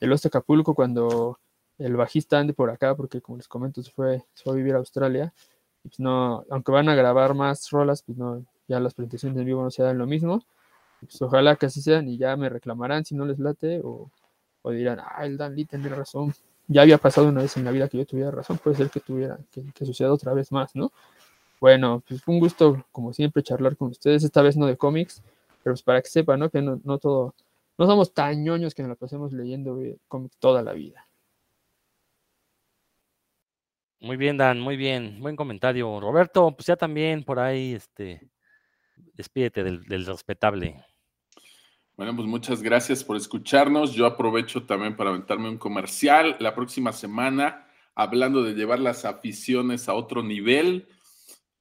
el Los Acapulco cuando el bajista ande por acá, porque como les comento, se fue, a vivir a Australia. Pues no, aunque van a grabar más rolas, pues no, ya las presentaciones en vivo no se dan lo mismo. Pues ojalá que así sean y ya me reclamarán si no les late o, dirán, ah, el Dan Lee tendría razón. Ya había pasado una vez en la vida que yo tuviera razón, puede ser que tuviera, que, que suceda otra vez más, ¿no? Bueno, pues fue un gusto, como siempre, charlar con ustedes, esta vez no de cómics, pero pues para que sepan, ¿no? Que no, todo, no somos tan ñoños que nos la pasemos leyendo cómics toda la vida. Muy bien, Dan, muy bien, buen comentario. Roberto, pues ya también por ahí, este, despídete del, del respetable. Bueno, pues muchas gracias por escucharnos. Yo aprovecho también para aventarme un comercial la próxima semana, hablando de llevar las aficiones a otro nivel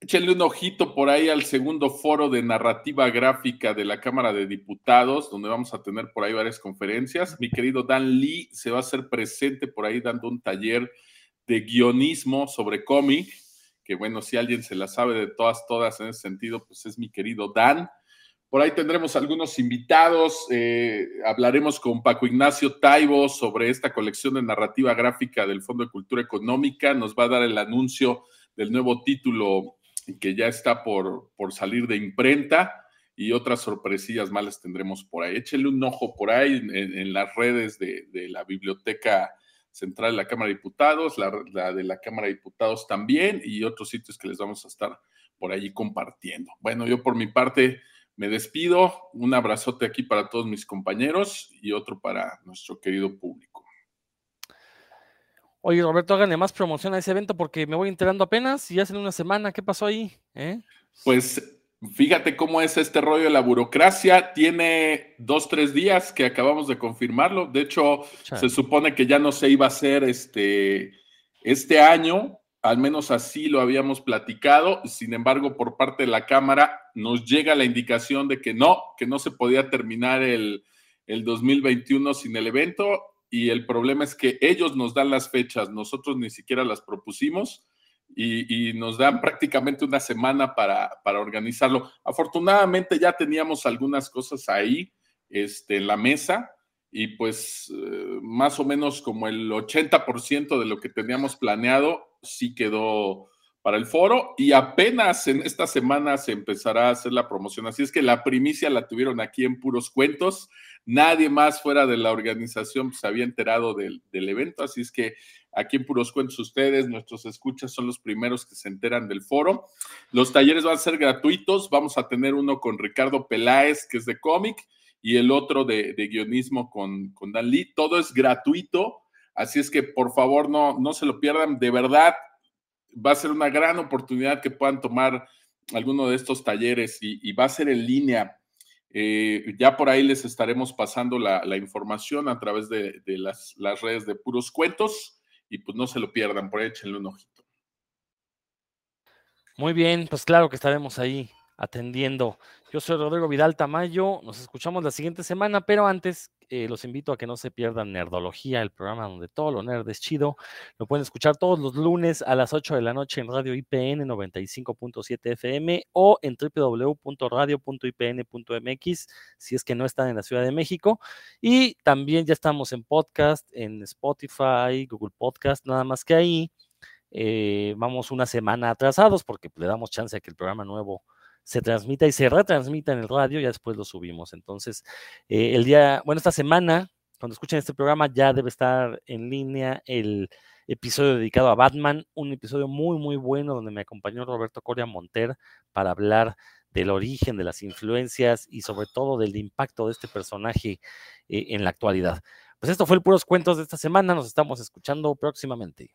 Échenle un ojito por ahí al segundo foro de narrativa gráfica de la Cámara de Diputados, donde vamos a tener por ahí varias conferencias. Mi querido Dan Lee se va a hacer presente por ahí dando un taller de guionismo sobre cómic, que bueno, si alguien se la sabe de todas, todas en ese sentido, pues es mi querido Dan. Por ahí tendremos algunos invitados, eh, hablaremos con Paco Ignacio Taibo sobre esta colección de narrativa gráfica del Fondo de Cultura Económica, nos va a dar el anuncio del nuevo título que ya está por, por salir de imprenta y otras sorpresillas más tendremos por ahí. Échenle un ojo por ahí en, las redes de, la Biblioteca Central de la Cámara de Diputados, la, de la Cámara de Diputados también y otros sitios que les vamos a estar por allí compartiendo. Bueno, yo por mi parte me despido. Un abrazote aquí para todos mis compañeros y otro para nuestro querido público. Oye, Roberto, háganle más promoción a ese evento porque me voy enterando apenas y hace una semana. ¿Qué pasó ahí? ¿Eh? Pues fíjate cómo es este rollo de la burocracia. Tiene dos, tres días que acabamos de confirmarlo. De hecho, se supone que ya no se iba a hacer este, este año. Al menos así lo habíamos platicado. Sin embargo, por parte de la Cámara nos llega la indicación de que no, que no se podía terminar el, el 2021 sin el evento y el problema es que ellos nos dan las fechas, nosotros ni siquiera las propusimos y, nos dan prácticamente una semana para, organizarlo. Afortunadamente ya teníamos algunas cosas ahí este, en la mesa y pues eh, más o menos como el 80% de lo que teníamos planeado sí quedó para el foro y apenas en esta semana se empezará a hacer la promoción. Así es que la primicia la tuvieron aquí en puros cuentos. Nadie más fuera de la organización se había enterado del, del, evento. Así es que aquí en puros cuentos ustedes, nuestros escuchas, son los primeros que se enteran del foro. Los talleres van a ser gratuitos. Vamos a tener uno con Ricardo Peláez, que es de cómic, y el otro de, de guionismo con, con Dan Lee. Todo es gratuito. Así es que por favor no, no se lo pierdan. De verdad, va a ser una gran oportunidad que puedan tomar alguno de estos talleres y, va a ser en línea. Eh, ya por ahí les estaremos pasando la, información a través de, las, las, redes de puros cuentos y pues no se lo pierdan, por ahí échenle un ojito. Muy bien, pues claro que estaremos ahí atendiendo. Yo soy Rodrigo Vidal Tamayo, nos escuchamos la siguiente semana, pero antes eh, los invito a que no se pierdan Nerdología, el programa donde todo lo nerd es chido. Lo pueden escuchar todos los lunes a las 8 de la noche en Radio IPN 95.7 FM o en www.radio.ipn.mx si es que no están en la Ciudad de México. Y también ya estamos en podcast, en Spotify, Google Podcast, nada más que ahí. Eh, vamos una semana atrasados porque le damos chance a que el programa nuevo se transmita y se retransmita en el radio, ya después lo subimos. Entonces, eh, el día, bueno, esta semana, cuando escuchen este programa, ya debe estar en línea el episodio dedicado a Batman, un episodio muy, muy bueno donde me acompañó Roberto Coria Monter para hablar del origen, de las influencias y sobre todo del impacto de este personaje eh, en la actualidad. Pues esto fue el Puros Cuentos de esta semana, nos estamos escuchando próximamente.